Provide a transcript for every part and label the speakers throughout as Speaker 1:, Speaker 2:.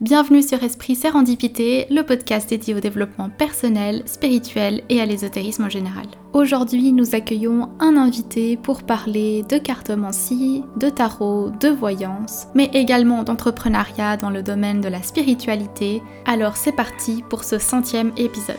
Speaker 1: Bienvenue sur Esprit Sérendipité, le podcast dédié au développement personnel, spirituel et à l'ésotérisme en général. Aujourd'hui, nous accueillons un invité pour parler de cartomancie, de tarot, de voyance, mais également d'entrepreneuriat dans le domaine de la spiritualité. Alors c'est parti pour ce centième épisode.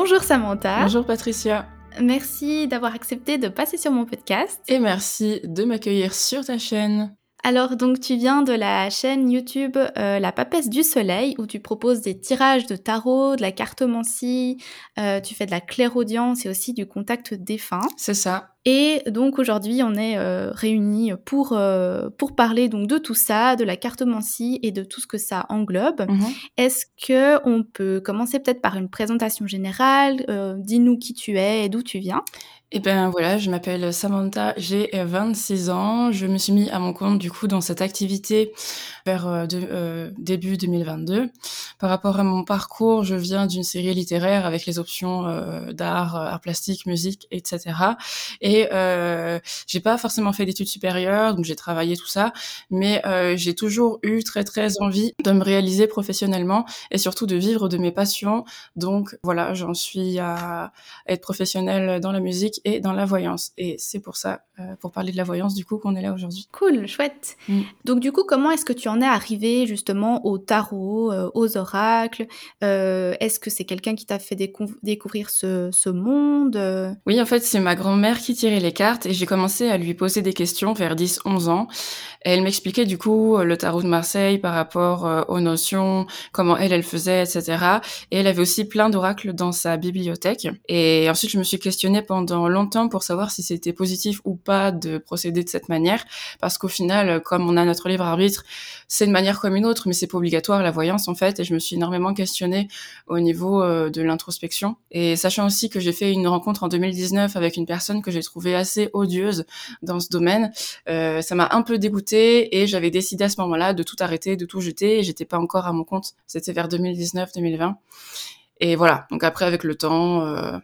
Speaker 1: Bonjour Samantha.
Speaker 2: Bonjour Patricia.
Speaker 1: Merci d'avoir accepté de passer sur mon podcast.
Speaker 2: Et merci de m'accueillir sur ta chaîne.
Speaker 1: Alors donc tu viens de la chaîne YouTube euh, La Papesse du Soleil où tu proposes des tirages de tarot, de la cartomancie, euh, tu fais de la clairaudience et aussi du contact défunt.
Speaker 2: C'est ça.
Speaker 1: Et donc aujourd'hui on est euh, réunis pour, pour parler donc de tout ça, de la cartomancie et de tout ce que ça englobe.
Speaker 2: Mhm.
Speaker 1: Est-ce que on peut commencer peut-être par une présentation générale? Dis-nous qui tu es et d'où tu viens.
Speaker 2: Eh ben voilà, je m'appelle Samantha, j'ai 26 ans. Je me suis mis à mon compte du coup dans cette activité vers euh, de, euh, début 2022. Par rapport à mon parcours, je viens d'une série littéraire avec les options euh, d'art, art plastique, musique, etc. Et euh, j'ai pas forcément fait d'études supérieures, donc j'ai travaillé tout ça, mais j'ai toujours eu très très envie de me réaliser professionnellement et surtout de vivre de mes passions. Donc voilà, j'en suis à être professionnelle dans la musique et dans la voyance. Et c'est pour ça, euh, pour parler de la voyance, du coup, qu'on est là aujourd'hui.
Speaker 1: Cool, chouette. Mm. Donc, du coup, comment est-ce que tu en es arrivé justement au tarot, euh, aux oracles? Euh, Est-ce que c'est quelqu'un qui t'a fait découvrir ce, ce monde
Speaker 2: Oui, en fait, c'est ma grand-mère qui tirait les cartes et j'ai commencé à lui poser des questions vers 10-11 ans. Et elle m'expliquait du coup le tarot de Marseille par rapport aux notions, comment elle, elle faisait, etc. Et elle avait aussi plein d'oracles dans sa bibliothèque. Et ensuite, je me suis questionnée pendant longtemps pour savoir si c'était positif ou pas de procéder de cette manière, parce qu'au final, comme on a notre libre arbitre, c'est une manière comme une autre, mais c'est pas obligatoire la voyance en fait. Et je me suis énormément questionnée au niveau euh, de l'introspection. Et sachant aussi que j'ai fait une rencontre en 2019 avec une personne que j'ai trouvée assez odieuse dans ce domaine, euh, ça m'a un peu dégoûtée et j'avais décidé à ce moment-là de tout arrêter, de tout jeter. Et j'étais pas encore à mon compte. C'était vers 2019-2020. Et voilà. Donc après, avec le temps, euh,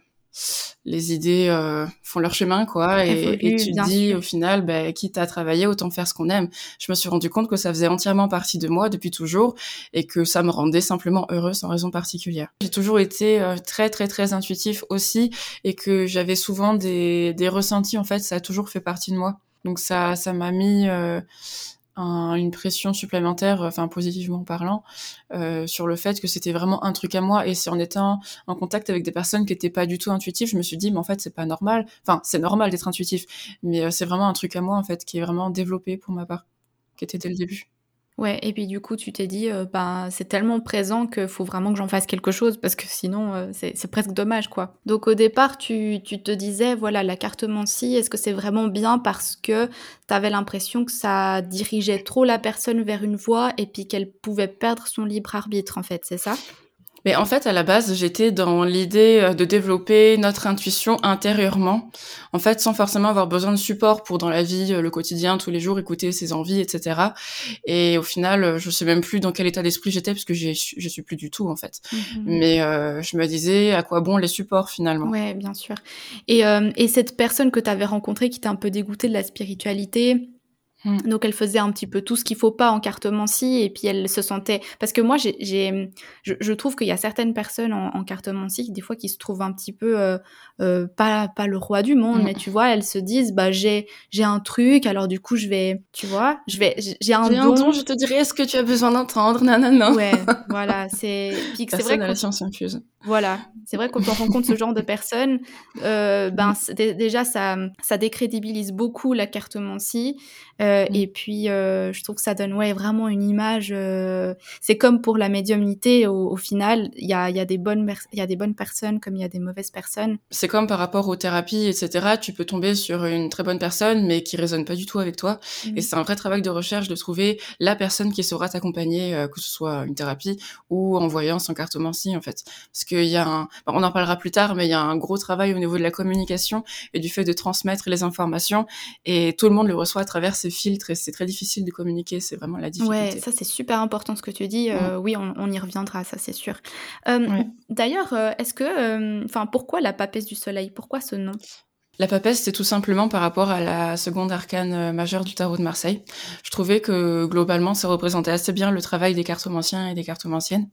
Speaker 2: les idées euh, font leur chemin, quoi. Et, tu dis, au final, bah, quitte à travailler, autant faire ce qu'on aime. Je me suis rendu compte que ça faisait entièrement partie de moi depuis toujours et que ça me rendait simplement heureuse sans raison particulière. J'ai toujours été euh, très, très, très intuitif aussi et que j'avais souvent des, des ressentis. En fait, ça a toujours fait partie de moi. Donc ça, ça m'a mis euh, une pression supplémentaire, enfin positivement parlant, euh, sur le fait que c'était vraiment un truc à moi. Et c'est en étant en contact avec des personnes qui étaient pas du tout intuitives, je me suis dit, mais en fait, c'est pas normal. Enfin, c'est normal d'être intuitif, mais euh, c'est vraiment un truc à moi en fait qui est vraiment développé pour ma part, qui était dès le début.
Speaker 1: Ouais, et puis du coup, tu t'es dit, euh, ben, c'est tellement présent qu'il faut vraiment que j'en fasse quelque chose parce que sinon, euh, c'est presque dommage, quoi. Donc au départ, tu, tu te disais, voilà, la cartomancie, est-ce que c'est vraiment bien parce que t'avais l'impression que ça dirigeait trop la personne vers une voie et puis qu'elle pouvait perdre son libre arbitre, en fait, c'est ça?
Speaker 2: Mais en fait, à la base, j'étais dans l'idée euh, de développer notre intuition intérieurement, en fait, sans forcément avoir besoin de support pour dans la vie, euh, le quotidien, tous les jours, écouter ses envies, etc. Et au final, euh, je sais même plus dans quel état d'esprit j'étais parce que je suis plus du tout en fait. Mhm. Mais je me disais à quoi bon les supports finalement?
Speaker 1: Ouais, bien sûr. Et, et cette personne que tu avais rencontrée qui t'a un peu dégoûtée de la spiritualité, Mm. Donc elle faisait un petit peu tout ce qu'il faut pas en cartomancie et puis elle se sentait parce que moi j'ai je, je, trouve qu'il y a certaines personnes en, en cartomancie des fois qui se trouvent un petit peu euh, euh, pas pas le roi du monde mm. mais tu vois elles se disent bah j'ai j'ai un truc alors du coup je vais tu vois je vais j'ai un, don.
Speaker 2: je te dirais est-ce que tu as besoin d'entendre non non non
Speaker 1: ouais voilà c'est
Speaker 2: c'est vrai que la science infuse
Speaker 1: voilà c'est vrai quand on rencontre ce genre de personnes euh, ben déjà ça ça décrédibilise beaucoup la cartomancie euh, Euh, et puis, euh, je trouve que ça donne ouais, vraiment une image. Euh, c'est comme pour la médiumnité, au, au final, il y a, y, a des bonnes y a des bonnes personnes comme il y a des mauvaises personnes.
Speaker 2: C'est comme par rapport aux thérapies, etc. Tu peux tomber sur une très bonne personne, mais qui résonne pas du tout avec toi. Et mmh. c'est un vrai travail de recherche de trouver la personne qui saura t'accompagner, que ce soit une thérapie ou en voyant son cartomancie, en fait. Parce qu'il y a un... on en parlera plus tard, mais il y a un gros travail au niveau de la communication et du fait de transmettre les informations. Et tout le monde le reçoit à travers ces filtres et c'est très difficile de communiquer. C'est vraiment la difficulté.
Speaker 1: Ouais, ça c'est super important ce que tu dis. Euh, oui, on, y reviendra, ça c'est sûr. Euh, d'ailleurs, euh, est-ce que, enfin, pourquoi la papesse du soleil? Pourquoi ce nom?
Speaker 2: La papesse, c'est tout simplement par rapport à la seconde arcane euh, majeure du tarot de Marseille. Je trouvais que globalement, ça représentait assez bien le travail des cartomanciens et des cartomanciennes,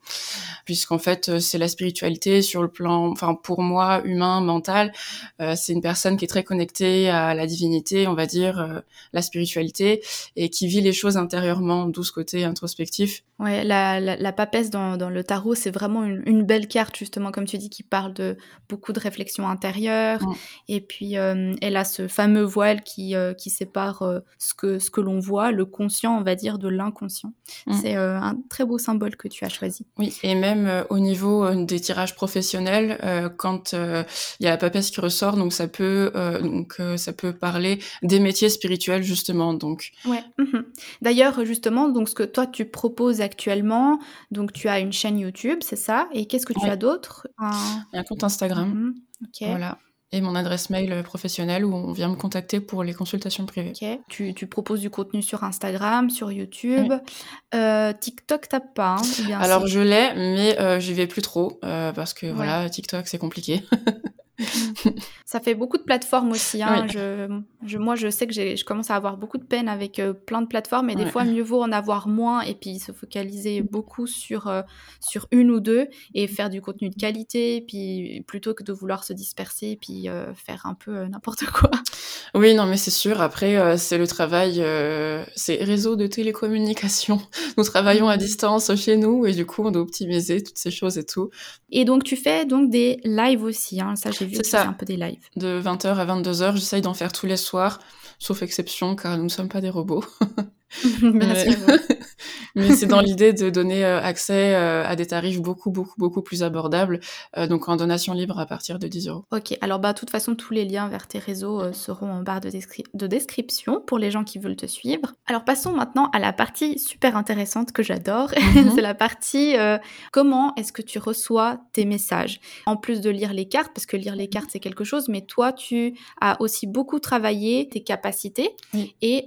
Speaker 2: puisqu'en fait, euh, c'est la spiritualité sur le plan, enfin pour moi, humain, mental. Euh, c'est une personne qui est très connectée à la divinité, on va dire, la spiritualité, et qui vit les choses intérieurement, d'où ce côté introspectif.
Speaker 1: Ouais, la, la, papesse dans, dans, le tarot, c'est vraiment une, une, belle carte, justement, comme tu dis, qui parle de beaucoup de réflexions intérieures, et puis euh, elle a ce fameux voile qui, euh, qui sépare euh, ce que, ce que l'on voit, le conscient, on va dire, de l'inconscient. Mm. C'est un très beau symbole que tu as choisi.
Speaker 2: Oui, et même au niveau des tirages professionnels, quand il y a la papesse qui ressort, donc ça peut, donc, ça peut parler des métiers spirituels, justement. Donc.
Speaker 1: Ouais. Mhm. D'ailleurs, justement, donc ce que toi tu proposes actuellement, donc tu as une chaîne YouTube, c'est ça? Et qu'est-ce que tu as d'autre?
Speaker 2: Un... un... compte Instagram. Mhm. Voilà et mon adresse mail professionnelle où on vient me contacter pour les consultations privées.
Speaker 1: Tu, tu proposes du contenu sur Instagram, sur YouTube. Euh, TikTok, t'as pas
Speaker 2: hein, Alors je l'ai, mais euh, j'y vais plus trop euh, parce que voilà, TikTok c'est compliqué.
Speaker 1: ça fait beaucoup de plateformes aussi. Hein. Je, moi, je sais que je commence à avoir beaucoup de peine avec euh, plein de plateformes, et des fois, mieux vaut en avoir moins et puis se focaliser beaucoup sur, euh, sur une ou deux et faire du contenu de qualité, puis plutôt que de vouloir se disperser et puis euh, faire un peu n'importe quoi.
Speaker 2: Oui, non, mais c'est sûr. Après, c'est le travail, c'est réseau de télécommunication. Nous travaillons à distance chez nous et du coup, on doit optimiser toutes ces choses et tout.
Speaker 1: Et donc, tu fais donc des lives aussi. Hein. Ça, j'ai vu c'est ça. un peu des lives?
Speaker 2: De 20h à 22h, j'essaye d'en faire tous les soirs, sauf exception, car nous ne sommes pas des robots. mais, c'est dans l'idée de donner euh, accès euh, à des tarifs beaucoup, beaucoup, beaucoup plus abordables, euh, donc en donation libre à partir de 10 euros.
Speaker 1: Ok, alors bah, de toute façon, tous les liens vers tes réseaux seront en barre de, de, description pour les gens qui veulent te suivre. Alors passons maintenant à la partie super intéressante que j'adore. Mhm. c'est la partie comment est-ce que tu reçois tes messages? En plus de lire les cartes, parce que lire les cartes c'est quelque chose, mais toi tu as aussi beaucoup travaillé tes capacités et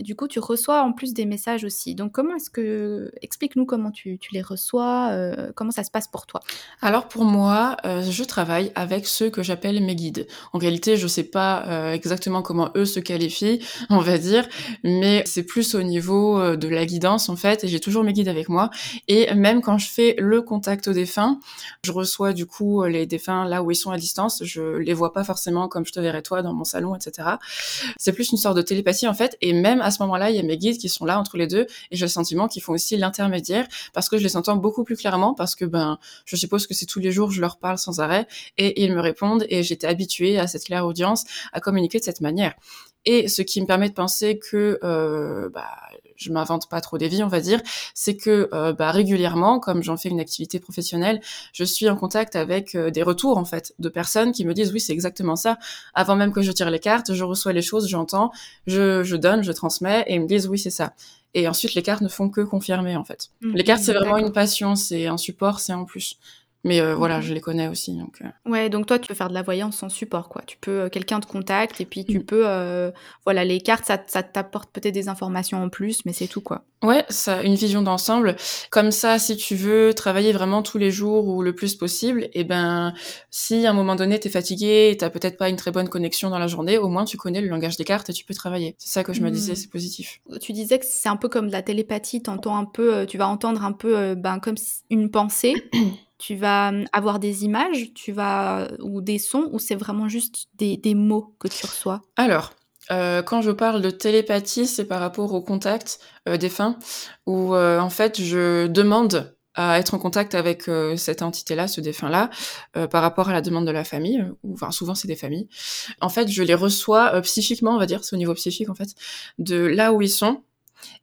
Speaker 1: du coup tu reçois en plus des messages aussi. Donc comment est-ce que... Explique-nous comment tu, les reçois, euh, comment ça se passe pour toi?
Speaker 2: Alors pour moi, euh, je travaille avec ceux que j'appelle mes guides. En réalité, je sais pas euh, exactement comment eux se qualifient, on va dire, mais c'est plus au niveau de la guidance en fait, et j'ai toujours mes guides avec moi. Et même quand je fais le contact aux défunts, je reçois du coup les défunts là où ils sont à distance, je les vois pas forcément comme je te verrais toi dans mon salon, etc. C'est plus une sorte de télépathie en fait, et même à ce moment-là, il y a mes guides qui sont là entre les deux et j'ai le sentiment qu'ils font aussi l'intermédiaire parce que je les entends beaucoup plus clairement parce que ben je suppose que c'est tous les jours je leur parle sans arrêt et ils me répondent et j'étais habituée à cette claire audience à communiquer de cette manière. Et ce qui me permet de penser que euh, bah, je m'invente pas trop des vies, on va dire, c'est que euh, bah, régulièrement, comme j'en fais une activité professionnelle, je suis en contact avec euh, des retours en fait de personnes qui me disent oui c'est exactement ça. Avant même que je tire les cartes, je reçois les choses, j'entends, je, je donne, je transmets et ils me disent oui c'est ça. Et ensuite les cartes ne font que confirmer en fait. Mmh. les cartes c'est vraiment une passion, c'est un support, c'est en plus. Mais euh, voilà, je les connais aussi. Donc,
Speaker 1: euh. Ouais, donc toi, tu peux faire de la voyance sans support, quoi. Tu peux, euh, quelqu'un te contacte et puis tu mm. peux, voilà, les cartes, ça, ça t'apporte peut-être des informations en plus, mais c'est tout, quoi.
Speaker 2: Ouais, ça, une vision d'ensemble. Comme ça, si tu veux travailler vraiment tous les jours ou le plus possible, et eh ben, si à un moment donné t'es fatigué, t'as peut-être pas une très bonne connexion dans la journée, au moins tu connais le langage des cartes et tu peux travailler. C'est ça que je me disais, mm. c'est positif.
Speaker 1: Tu disais que c'est un peu comme de la télépathie, t'entends un peu, tu vas entendre un peu, ben, comme une pensée. tu vas avoir des images, tu vas ou des sons, ou c'est vraiment juste des, mots que tu reçois?
Speaker 2: Alors, quand je parle de télépathie, c'est par rapport au contact euh, des fins, où en fait je demande à être en contact avec cette entité-là, ce défunt-là, par rapport à la demande de la famille, ou enfin souvent c'est des familles. En fait, je les reçois psychiquement, on va dire, c'est au niveau psychique en fait, de là où ils sont,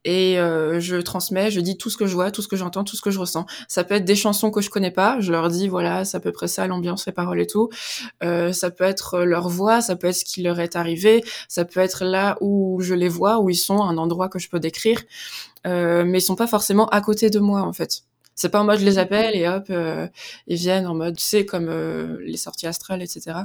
Speaker 2: et euh, je transmets, je dis tout ce que je vois, tout ce que j'entends, tout ce que je ressens. Ça peut être des chansons que je connais pas, je leur dis voilà, c'est à peu près ça l'ambiance, les paroles et tout. Euh, ça peut être leur voix, ça peut être ce qui leur est arrivé, ça peut être là où je les vois, où ils sont, un endroit que je peux décrire, euh, mais ils sont pas forcément à côté de moi en fait. C'est pas en mode je les appelle et hop, euh, ils viennent en mode, tu sais, comme euh, les sorties astrales, etc.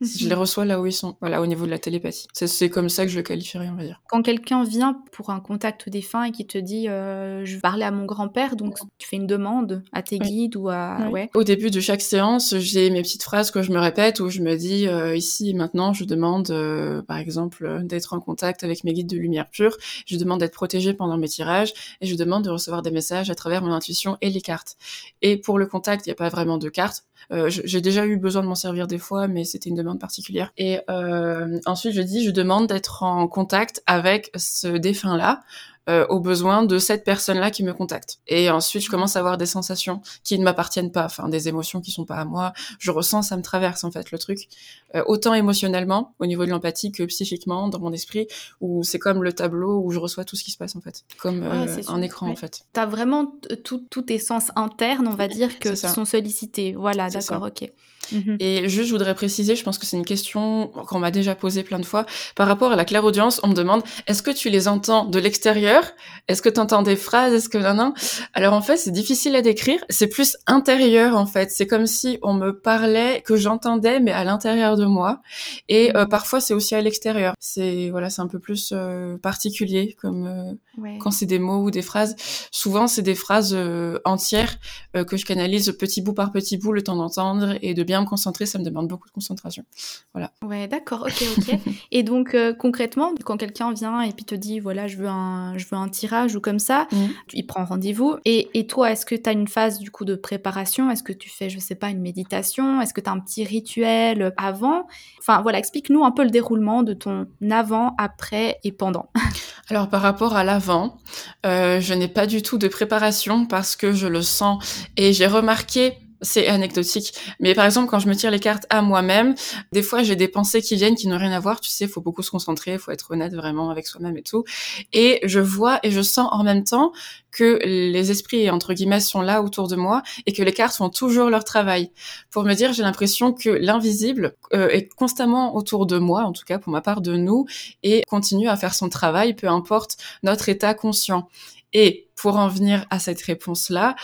Speaker 2: Je les mhm. reçois là où ils sont, voilà, au niveau de la télépathie. C'est comme ça que je le qualifierais, on va dire.
Speaker 1: Quand quelqu'un vient pour un contact défunt et qui te dit euh, je parlais à mon grand-père, donc tu fais une demande à tes guides ou à. Ouais.
Speaker 2: Au début de chaque séance, j'ai mes petites phrases que je me répète où je me dis euh, ici et maintenant, je demande euh, par exemple d'être en contact avec mes guides de lumière pure, je demande d'être protégée pendant mes tirages et je demande de recevoir des messages à travers mon intuition et les cartes. Et pour le contact, il n'y a pas vraiment de cartes. Euh, j'ai déjà eu besoin de m'en servir des fois, mais c'était une demande particulière. Et euh, ensuite, je dis, je demande d'être en contact avec ce défunt-là euh, aux besoins de cette personne-là qui me contacte. Et ensuite, je commence à avoir des sensations qui ne m'appartiennent pas, enfin des émotions qui sont pas à moi. Je ressens, ça me traverse en fait le truc, euh, autant émotionnellement au niveau de l'empathie que psychiquement dans mon esprit, où c'est comme le tableau où je reçois tout ce qui se passe en fait, comme euh, un écran en fait.
Speaker 1: T'as vraiment tous tes sens internes, on va dire, que sont sollicités. Voilà, d'accord, ok.
Speaker 2: Mhm. Et juste, je voudrais préciser, je pense que c'est une question qu'on m'a déjà posée plein de fois. Par rapport à la clairaudience, on me demande est-ce que tu les entends de l'extérieur? Est-ce que tu entends des phrases? Est-ce que non, non Alors en fait, c'est difficile à décrire. C'est plus intérieur en fait. C'est comme si on me parlait, que j'entendais, mais à l'intérieur de moi. Et euh, mhm. parfois, c'est aussi à l'extérieur. C'est voilà, c'est un peu plus euh, particulier comme euh, quand c'est des mots ou des phrases. Souvent, c'est des phrases entières que je canalise petit bout par petit bout, le temps d'entendre et de bien me concentrer, ça me demande beaucoup de concentration. Voilà.
Speaker 1: Ouais, d'accord, ok, ok. et donc euh, concrètement, quand quelqu'un vient et puis te dit voilà, je veux un, je veux un tirage ou comme ça, mmh. il prend rendez-vous. Et, et toi, est-ce que tu as une phase du coup de préparation? Est-ce que tu fais, je sais pas, une méditation? Est-ce que tu as un petit rituel avant? Enfin voilà, explique-nous un peu le déroulement de ton avant, après et pendant.
Speaker 2: Alors par rapport à l'avant, euh, je n'ai pas du tout de préparation parce que je le sens et j'ai remarqué c'est anecdotique. Mais par exemple, quand je me tire les cartes à moi-même, des fois j'ai des pensées qui viennent qui n'ont rien à voir. Tu sais, faut beaucoup se concentrer, faut être honnête vraiment avec soi-même et tout. Et je vois et je sens en même temps que les esprits entre guillemets sont là autour de moi et que les cartes font toujours leur travail. Pour me dire, j'ai l'impression que l'invisible euh, est constamment autour de moi, en tout cas pour ma part de nous, et continue à faire son travail, peu importe notre état conscient. Et pour en venir à cette réponse-là,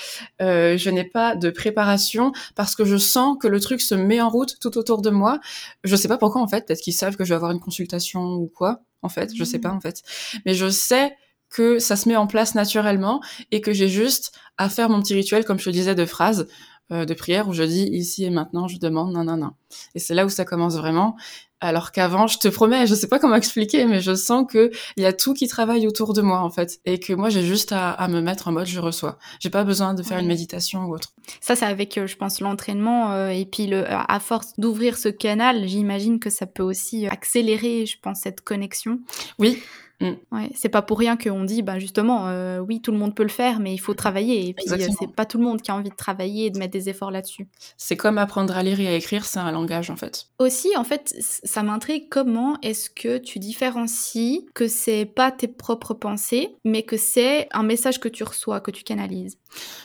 Speaker 2: euh, je n'ai pas de préparation parce que je sens que le truc se met en route tout autour de moi. Je sais pas pourquoi en fait, peut-être qu'ils savent que je vais avoir une consultation ou quoi. En fait, je sais pas mmh. en fait, mais je sais que ça se met en place naturellement et que j'ai juste à faire mon petit rituel, comme je te disais, de phrases euh, de prière où je dis ici et maintenant, je demande non, non, non. Et c'est là où ça commence vraiment. Alors qu'avant, je te promets, je sais pas comment expliquer, mais je sens que il y a tout qui travaille autour de moi en fait, et que moi j'ai juste à, me mettre en mode je reçois. J'ai pas besoin de faire une méditation ou autre.
Speaker 1: Ça, c'est avec, euh, je pense, l'entraînement euh, et puis le, à force d'ouvrir ce canal, j'imagine que ça peut aussi accélérer, je pense, cette connexion.
Speaker 2: Oui,
Speaker 1: Mm. Ouais, c'est pas pour rien qu'on dit, bah justement, euh, oui, tout le monde peut le faire, mais il faut travailler. Et puis, euh, c'est pas tout le monde qui a envie de travailler et de mettre des efforts là-dessus.
Speaker 2: C'est comme apprendre à lire et à écrire, c'est un langage en fait.
Speaker 1: Aussi, en fait, ça m'intrigue comment est-ce que tu différencies que c'est pas tes propres pensées, mais que c'est un message que tu reçois, que tu canalises.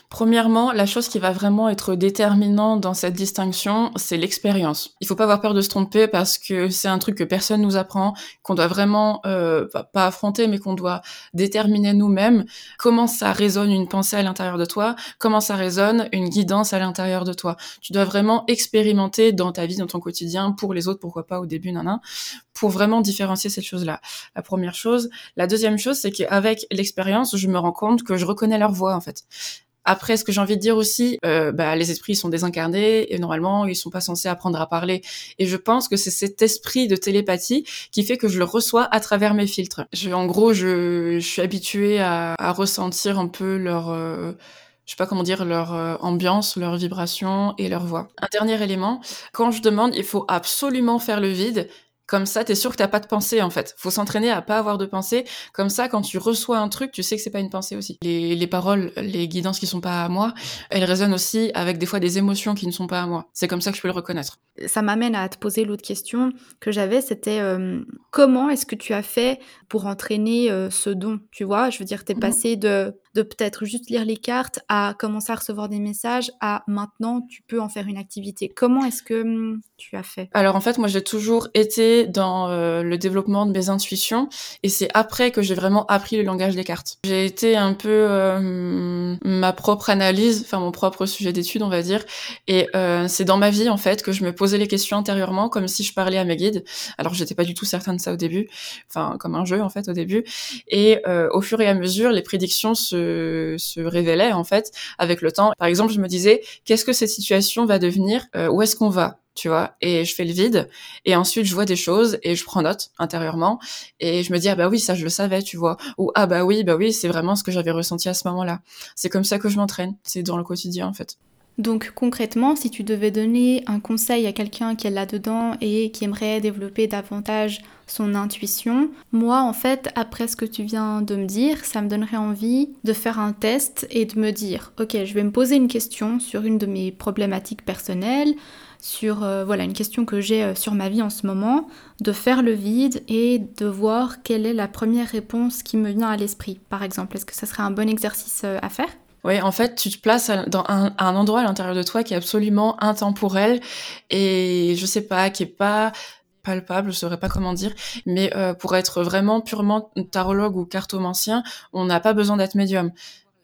Speaker 2: Premièrement, la chose qui va vraiment être déterminante dans cette distinction, c'est l'expérience. Il faut pas avoir peur de se tromper parce que c'est un truc que personne nous apprend, qu'on doit vraiment euh, pas affronter, mais qu'on doit déterminer nous-mêmes. Comment ça résonne une pensée à l'intérieur de toi Comment ça résonne une guidance à l'intérieur de toi Tu dois vraiment expérimenter dans ta vie, dans ton quotidien, pour les autres, pourquoi pas au début, nan, pour vraiment différencier cette chose-là. La première chose. La deuxième chose, c'est qu'avec l'expérience, je me rends compte que je reconnais leur voix en fait. Après, ce que j'ai envie de dire aussi, euh, bah, les esprits sont désincarnés et normalement, ils sont pas censés apprendre à parler. Et je pense que c'est cet esprit de télépathie qui fait que je le reçois à travers mes filtres. Je, en gros, je, je suis habituée à, à, ressentir un peu leur... Euh, je sais pas comment dire, leur euh, ambiance, leur vibration et leur voix. Un dernier élément, quand je demande, il faut absolument faire le vide Comme ça, t'es sûr que t'as pas de pensée en fait. Faut s'entraîner à pas avoir de pensée. Comme ça, quand tu reçois un truc, tu sais que c'est pas une pensée aussi. Les, les paroles, les guidances qui sont pas à moi, elles résonnent aussi avec des fois des émotions qui ne sont pas à moi. C'est comme ça que je peux le reconnaître.
Speaker 1: Ça m'amène à te poser l'autre question que j'avais, c'était euh, comment est-ce que tu as fait pour entraîner euh, ce don Tu vois, je veux dire, t'es mmh. passé de de peut-être juste lire les cartes à commencer à recevoir des messages à maintenant tu peux en faire une activité. Comment est-ce que hum, tu as fait?
Speaker 2: Alors en fait, moi j'ai toujours été dans euh, le développement de mes intuitions et c'est après que j'ai vraiment appris le langage des cartes. J'ai été un peu euh, ma propre analyse, enfin mon propre sujet d'étude on va dire et euh, c'est dans ma vie en fait que je me posais les questions intérieurement comme si je parlais à mes guides. Alors j'étais pas du tout certaine de ça au début, enfin comme un jeu en fait au début et au fur et à mesure les prédictions se se, révélait en fait avec le temps. Par exemple, je me disais qu'est-ce que cette situation va devenir? Euh, Où est-ce qu'on va? Tu vois? Et je fais le vide. Et ensuite je vois des choses et je prends note intérieurement. Et je me dis ah bah oui ça je le savais tu vois. Ou ah bah oui bah oui c'est vraiment ce que j'avais ressenti à ce moment-là. C'est comme ça que je m'entraîne. C'est dans le quotidien en fait.
Speaker 1: Donc concrètement, si tu devais donner un conseil à quelqu'un qui est là-dedans et qui aimerait développer davantage son intuition, moi en fait, après ce que tu viens de me dire, ça me donnerait envie de faire un test et de me dire, ok, je vais me poser une question sur une de mes problématiques personnelles, sur euh, voilà une question que j'ai euh, sur ma vie en ce moment, de faire le vide et de voir quelle est la première réponse qui me vient à l'esprit. Par exemple, est-ce que ça serait un bon exercice euh, à faire?
Speaker 2: Oui, en fait, tu te places dans un, un, endroit à l'intérieur de toi qui est absolument intemporel et je sais pas, qui est pas palpable, je saurais pas comment dire, mais euh, pour être vraiment purement tarologue ou cartomancien, on n'a pas besoin d'être médium.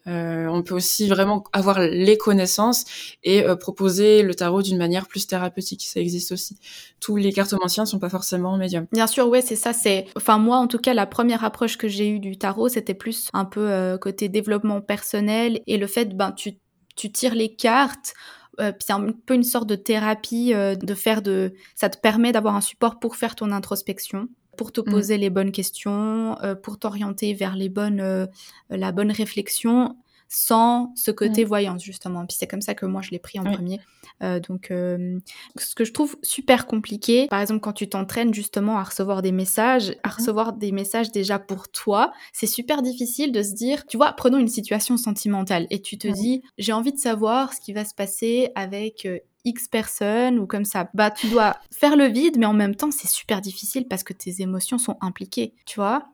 Speaker 2: Euh, on peut aussi vraiment avoir les connaissances et euh, proposer le tarot d'une manière plus thérapeutique. Ça existe aussi. Tous les cartomanciens ne sont pas forcément médiums.
Speaker 1: Bien sûr, ouais, c'est ça. C'est, enfin moi en tout cas, la première approche que j'ai eue du tarot, c'était plus un peu côté développement personnel et le fait, ben tu tu tires les cartes. Euh, c'est un peu une sorte de thérapie de faire de ça te permet d'avoir un support pour faire ton introspection pour te mmh. poser les bonnes questions, euh, pour t'orienter vers les bonnes, euh, la bonne réflexion sans ce côté mmh. voyance justement. Puis c'est comme ça que moi je l'ai pris en premier. Euh, donc ce que je trouve super compliqué, par exemple quand tu t'entraînes justement à recevoir des messages, à mmh. recevoir des messages déjà pour toi, c'est super difficile de se dire, tu vois, prenons une situation sentimentale et tu te dis, j'ai envie de savoir ce qui va se passer avec X personnes ou comme ça. Bah, tu dois faire le vide, mais en même temps, c'est super difficile parce que tes émotions sont impliquées, tu vois.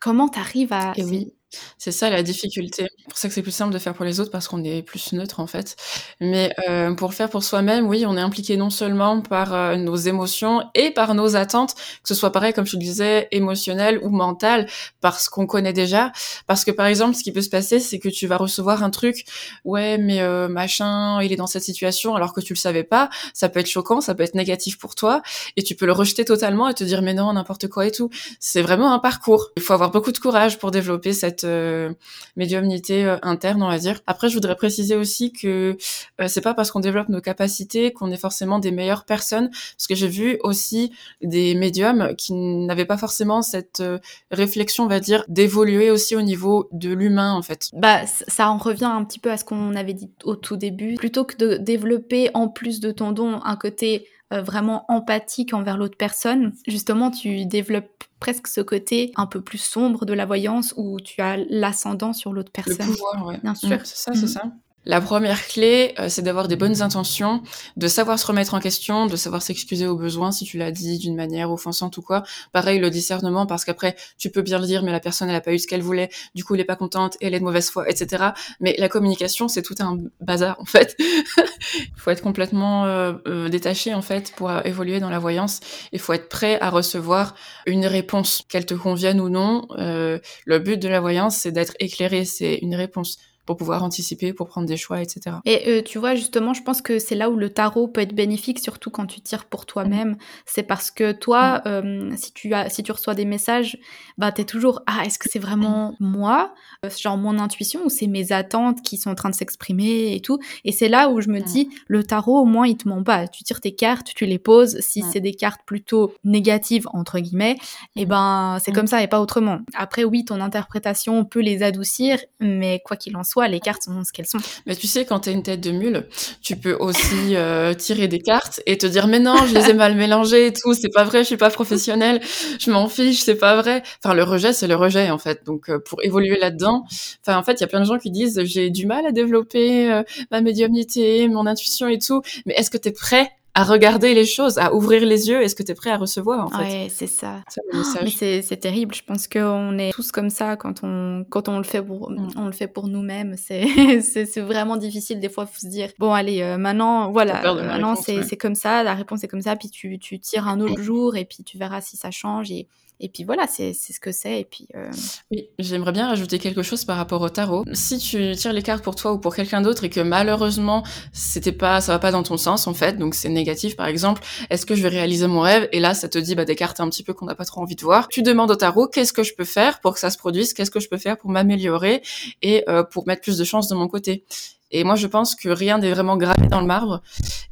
Speaker 1: Comment t'arrives à...
Speaker 2: Et oui. C'est ça la difficulté. C'est pour ça que c'est plus simple de faire pour les autres parce qu'on est plus neutre en fait. Mais euh, pour faire pour soi-même, oui, on est impliqué non seulement par euh, nos émotions et par nos attentes, que ce soit pareil comme je le disais, émotionnel ou mental, parce qu'on connaît déjà. Parce que par exemple, ce qui peut se passer, c'est que tu vas recevoir un truc, ouais, mais euh, machin, il est dans cette situation alors que tu le savais pas. Ça peut être choquant, ça peut être négatif pour toi, et tu peux le rejeter totalement et te dire mais non, n'importe quoi et tout. C'est vraiment un parcours. Il faut avoir beaucoup de courage pour développer cette euh, médiumnité euh, interne, on va dire. Après, je voudrais préciser aussi que euh, c'est pas parce qu'on développe nos capacités qu'on est forcément des meilleures personnes, parce que j'ai vu aussi des médiums qui n'avaient pas forcément cette réflexion, on va dire, d'évoluer aussi au niveau de l'humain, en fait.
Speaker 1: Bah, ça en revient un petit peu à ce qu'on avait dit au tout début. Plutôt que de développer en plus de ton don un côté vraiment empathique envers l'autre personne, justement, tu développes presque ce côté un peu plus sombre de la voyance où tu as l'ascendant sur l'autre personne.
Speaker 2: Le pouvoir, ouais. Bien sûr. c'est ça, c'est mhm. ça. La première clé, euh, c'est d'avoir des bonnes intentions, de savoir se remettre en question, de savoir s'excuser au besoin si tu l'as dit d'une manière offensante ou quoi. Pareil, le discernement, parce qu'après, tu peux bien le dire, mais la personne, elle a pas eu ce qu'elle voulait, du coup, elle est pas contente, elle est de mauvaise foi, etc. Mais la communication, c'est tout un bazar, en fait. Il faut être complètement euh, euh, détaché, en fait, pour évoluer dans la voyance. Il faut être prêt à recevoir une réponse, qu'elle te convienne ou non. le but de la voyance, c'est d'être éclairé, c'est une réponse pour pouvoir anticiper, pour prendre des choix, etc.
Speaker 1: Et euh, tu vois, justement, je pense que c'est là où le tarot peut être bénéfique, surtout quand tu tires pour toi-même. Mm. C'est parce que toi, mm. euh, si, tu as, si tu reçois des messages, bah, tu es toujours Ah, est-ce que c'est vraiment mm. moi? Euh, Genre mon intuition ou c'est mes attentes qui sont en train de s'exprimer et tout? Et c'est là où je me dis Le tarot, au moins, il te ment pas. Tu tires tes cartes, tu les poses. Si c'est des cartes plutôt négatives, entre guillemets, et eh ben c'est comme ça et pas autrement. Après, oui, ton interprétation peut les adoucir, mais quoi qu'il en soit, les cartes sont ce qu'elles sont.
Speaker 2: Mais tu sais, quand t'es une tête de mule, tu peux aussi euh, tirer des cartes et te dire mais non, je les ai mal mélangées et tout, c'est pas vrai, je suis pas professionnelle, je m'en fiche, c'est pas vrai. Enfin, le rejet, c'est le rejet en fait. Donc, euh, pour évoluer là-dedans, enfin, en fait, il y a plein de gens qui disent j'ai du mal à développer euh, ma médiumnité, mon intuition et tout. Mais est-ce que t'es prêt à regarder les choses, à ouvrir les yeux. Est-ce que tu es prêt à recevoir en fait?
Speaker 1: Ouais, c'est ça. c'est terrible. Je pense qu'on est tous comme ça quand on quand on le fait pour mm. on le fait pour nous-mêmes. C'est c'est vraiment difficile des fois. Faut se dire bon allez euh, maintenant voilà maintenant c'est c'est comme ça. La réponse est comme ça. Puis tu tu tires un autre jour et puis tu verras si ça change et et puis voilà, c'est ce que c'est. Et puis. Euh,
Speaker 2: oui, j'aimerais bien rajouter quelque chose par rapport au tarot. Si tu tires les cartes pour toi ou pour quelqu'un d'autre et que malheureusement c'était pas, ça va pas dans ton sens en fait, donc c'est négatif par exemple, est-ce que je vais réaliser mon rêve? Et là, ça te dit bah des cartes un petit peu qu'on n'a pas trop envie de voir. Tu demandes au tarot qu'est-ce que je peux faire pour que ça se produise, qu'est-ce que je peux faire pour m'améliorer et euh, pour mettre plus de chance de mon côté? Et moi, je pense que rien n'est vraiment gravé dans le marbre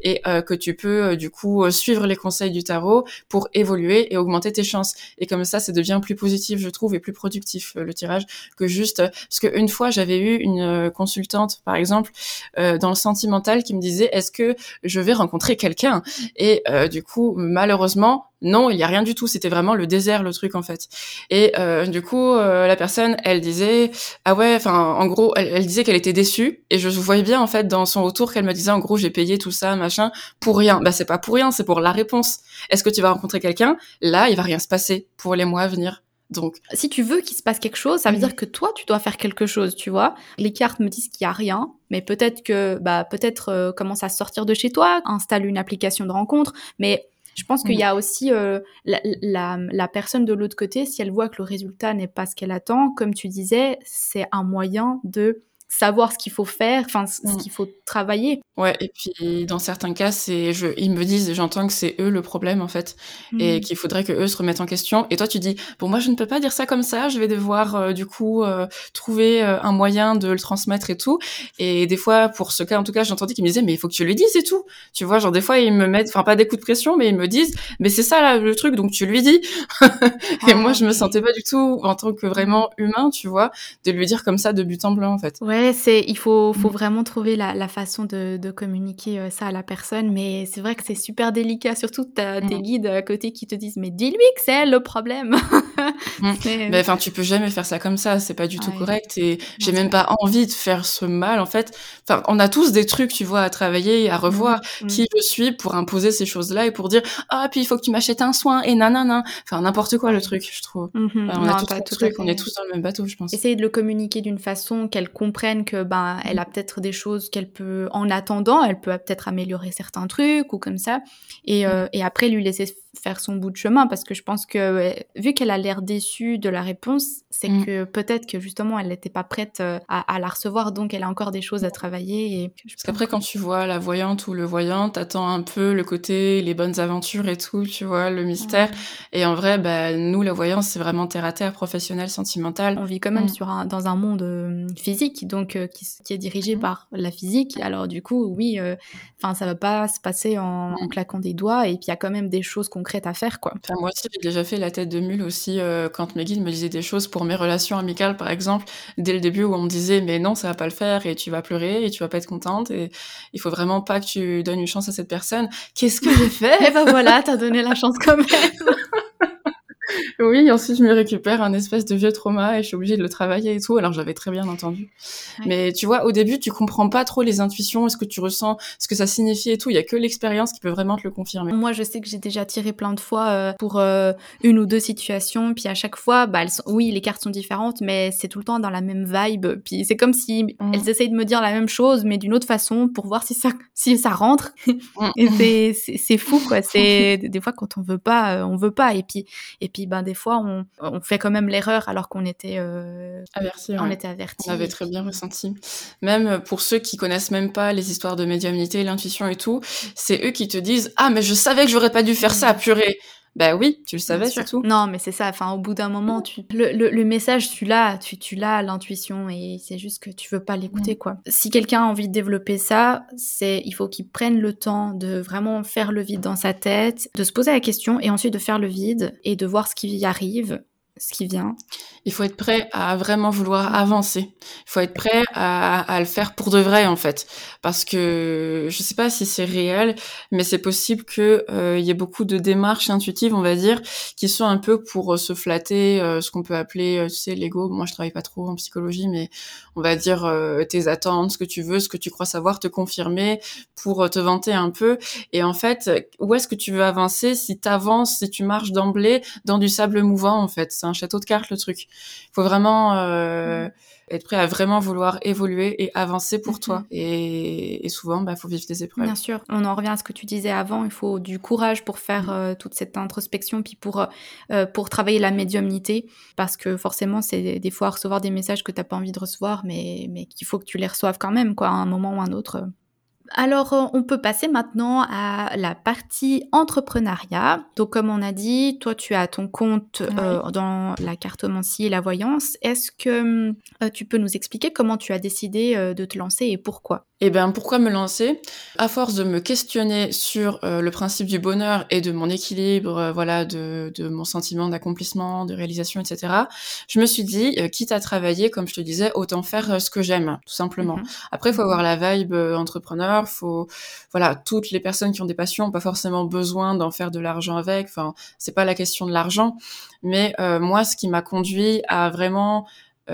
Speaker 2: et euh, que tu peux euh, du coup euh, suivre les conseils du tarot pour évoluer et augmenter tes chances. Et comme ça, ça devient plus positif, je trouve, et plus productif le tirage que juste parce que une fois, j'avais eu une consultante, par exemple, dans le sentimental, qui me disait est-ce que je vais rencontrer quelqu'un? Et du coup, malheureusement, non, il y a rien du tout. C'était vraiment le désert, le truc en fait. Et du coup, la personne, elle disait, ah ouais, enfin, en gros, elle, disait qu'elle était déçue. Et je voyais bien en fait dans son retour qu'elle me disait, en gros, j'ai payé tout ça, machin, pour rien. Bah c'est pas pour rien, c'est pour la réponse. Est-ce que tu vas rencontrer quelqu'un? Là, il va rien se passer pour les mois à venir. Donc,
Speaker 1: si tu veux qu'il se passe quelque chose, ça veut dire que toi, tu dois faire quelque chose, tu vois. Les cartes me disent qu'il y a rien, mais peut-être que, bah, peut-être euh, commence à sortir de chez toi, installe une application de rencontre, mais je pense qu'il y a aussi euh, la, la, la, personne de l'autre côté, si elle voit que le résultat n'est pas ce qu'elle attend, comme tu disais, c'est un moyen de savoir ce qu'il faut faire, enfin ce mm. qu'il faut travailler.
Speaker 2: Ouais, et puis dans certains cas, c'est je ils me disent, j'entends que c'est eux le problème en fait et mm. qu'il faudrait que eux se remettent en question et toi tu dis bon moi je ne peux pas dire ça comme ça, je vais devoir euh, du coup euh, trouver euh, un moyen de le transmettre et tout et des fois pour ce cas en tout cas, j'entendais qu'ils me disaient mais il faut que tu lui dises et tout. Tu vois, genre des fois ils me mettent enfin pas des coups de pression mais ils me disent mais c'est ça là, le truc donc tu lui dis. et moi je me sentais pas du tout en tant que vraiment humain, tu vois, de lui dire comme ça de but en blanc en fait.
Speaker 1: Ouais, c'est il faut, faut mm. vraiment trouver la, la façon de, de, communiquer euh, ça à la personne, mais c'est vrai que c'est super délicat, surtout t'as des mm. guides à côté qui te disent mais dis-lui que c'est le problème.
Speaker 2: Mm. mais enfin, tu peux jamais faire ça comme ça, c'est pas du tout correct et j'ai même pas envie de faire ce mal en fait. Enfin, on a tous des trucs, tu vois, à travailler et à revoir qui je suis pour imposer ces choses-là et pour dire ah puis il faut que tu m'achètes un soin et nanana. Enfin n'importe quoi le truc, je trouve. Mm-hmm. on a tous truc, on est tous dans le même bateau, je pense.
Speaker 1: Essayer de le communiquer d'une façon qu'elle comprenne que ben elle a peut-être des choses qu'elle peut en attendant, elle peut peut-être améliorer certains trucs ou comme ça, et, euh, et après lui laisser faire son bout de chemin parce que je pense que vu qu'elle a l'air déçue de la réponse, c'est mm. que peut-être que justement elle n'était pas prête euh, à, la recevoir, donc elle a encore des choses à travailler. Et
Speaker 2: parce qu'après quand tu vois la voyante ou le voyant, t'attends un peu le côté les bonnes aventures et tout, tu vois le mystère. Et en vrai, bah, nous la voyance c'est vraiment terre à terre, professionnel, sentimental.
Speaker 1: On vit quand même mm. sur un, dans un monde euh, physique, donc euh, qui, qui, est dirigé mm. par la physique. Alors du coup, oui, enfin ça va pas se passer en, en claquant des doigts. Et puis il y a quand même des choses qu'on concrètes à faire, quoi.
Speaker 2: moi aussi, j'ai déjà fait la tête de mule aussi euh, quand mes guides me disaient des choses pour mes relations amicales, par exemple, dès le début où on me disait mais non, ça va pas le faire et tu vas pleurer et tu vas pas être contente et il faut vraiment pas que tu donnes une chance à cette personne. Qu'est-ce que j'ai fait?
Speaker 1: Et eh ben voilà, t'as donné la chance quand même.
Speaker 2: oui, ensuite je me récupère un espèce de vieux trauma et je suis obligée de le travailler et tout. Alors j'avais très bien entendu. Mais tu vois, au début, tu comprends pas trop les intuitions, ce que tu ressens, ce que ça signifie et tout. Il y a que l'expérience qui peut vraiment te le confirmer.
Speaker 1: Moi, je sais que j'ai déjà tiré plein de fois euh, pour euh, une ou deux situations, puis à chaque fois, bah, elles sont... oui, les cartes sont différentes, mais c'est tout le temps dans la même vibe. Puis c'est comme si mm. elles essayent de me dire la même chose, mais d'une autre façon pour voir si ça, si ça rentre. Mm. et c'est fou, quoi. C'est des fois quand on veut pas, euh, on veut pas. Et puis, et puis, ben des fois, on, on fait quand même l'erreur alors qu'on était euh, averti. On était averti.
Speaker 2: On avait très bien ressenti. Même pour ceux qui connaissent même pas les histoires de médiumnité, l'intuition et tout, c'est eux qui te disent ah mais je savais que j'aurais pas dû faire ça, purée. Bah oui, tu le savais surtout.
Speaker 1: Non, mais c'est ça. Enfin, au bout d'un moment, tu le, le, message, tu l'as, tu, tu l'as, l'intuition, et c'est juste que tu veux pas l'écouter, quoi. Si quelqu'un a envie de développer ça, c'est il faut qu'il prenne le temps de vraiment faire le vide dans sa tête, de se poser la question, et ensuite de faire le vide et de voir ce qui y arrive ce qui vient.
Speaker 2: Il faut être prêt à vraiment vouloir avancer. Il faut être prêt à, à, le faire pour de vrai en fait, parce que je sais pas si c'est réel, mais c'est possible que euh, il y ait beaucoup de démarches intuitives, on va dire, qui sont un peu pour euh, se flatter, euh, ce qu'on peut appeler, tu sais, l'ego. Moi, je travaille pas trop en psychologie, mais on va dire tes attentes, ce que tu veux, ce que tu crois savoir, te confirmer pour te vanter un peu. Et en fait, où est-ce que tu veux avancer si tu avances, si tu marches d'emblée dans du sable mouvant en fait? Un château de cartes le truc. Il faut vraiment euh, mm. être prêt à vraiment vouloir évoluer et avancer pour toi. Et, souvent, il bah, faut vivre des épreuves.
Speaker 1: Bien sûr, on en revient à ce que tu disais avant. Il faut du courage pour faire mm. euh, toute cette introspection, puis pour euh, pour travailler la médiumnité, parce que forcément, c'est des fois recevoir des messages que tu n'as pas envie de recevoir, mais mais qu'il faut que tu les reçoives quand même, quoi, à un moment ou à un autre. Alors, euh, on peut passer maintenant à la partie entrepreneuriat. Donc, comme on a dit, toi, tu as ton compte euh, dans la cartomancie et la voyance. Est-ce que euh, tu peux nous expliquer comment tu as décidé de te lancer et pourquoi?
Speaker 2: Eh bien, pourquoi me lancer? À force de me questionner sur euh, le principe du bonheur et de mon équilibre, euh, voilà, de, de, mon sentiment d'accomplissement, de réalisation, etc. Je me suis dit, euh, quitte à travailler, comme je te disais, autant faire ce que j'aime, tout simplement. Mhm. Après, il faut avoir la vibe entrepreneur. Faut, voilà, toutes les personnes qui ont des passions n'ont pas forcément besoin d'en faire de l'argent avec. Enfin, c'est pas la question de l'argent, mais moi, ce qui m'a conduit à vraiment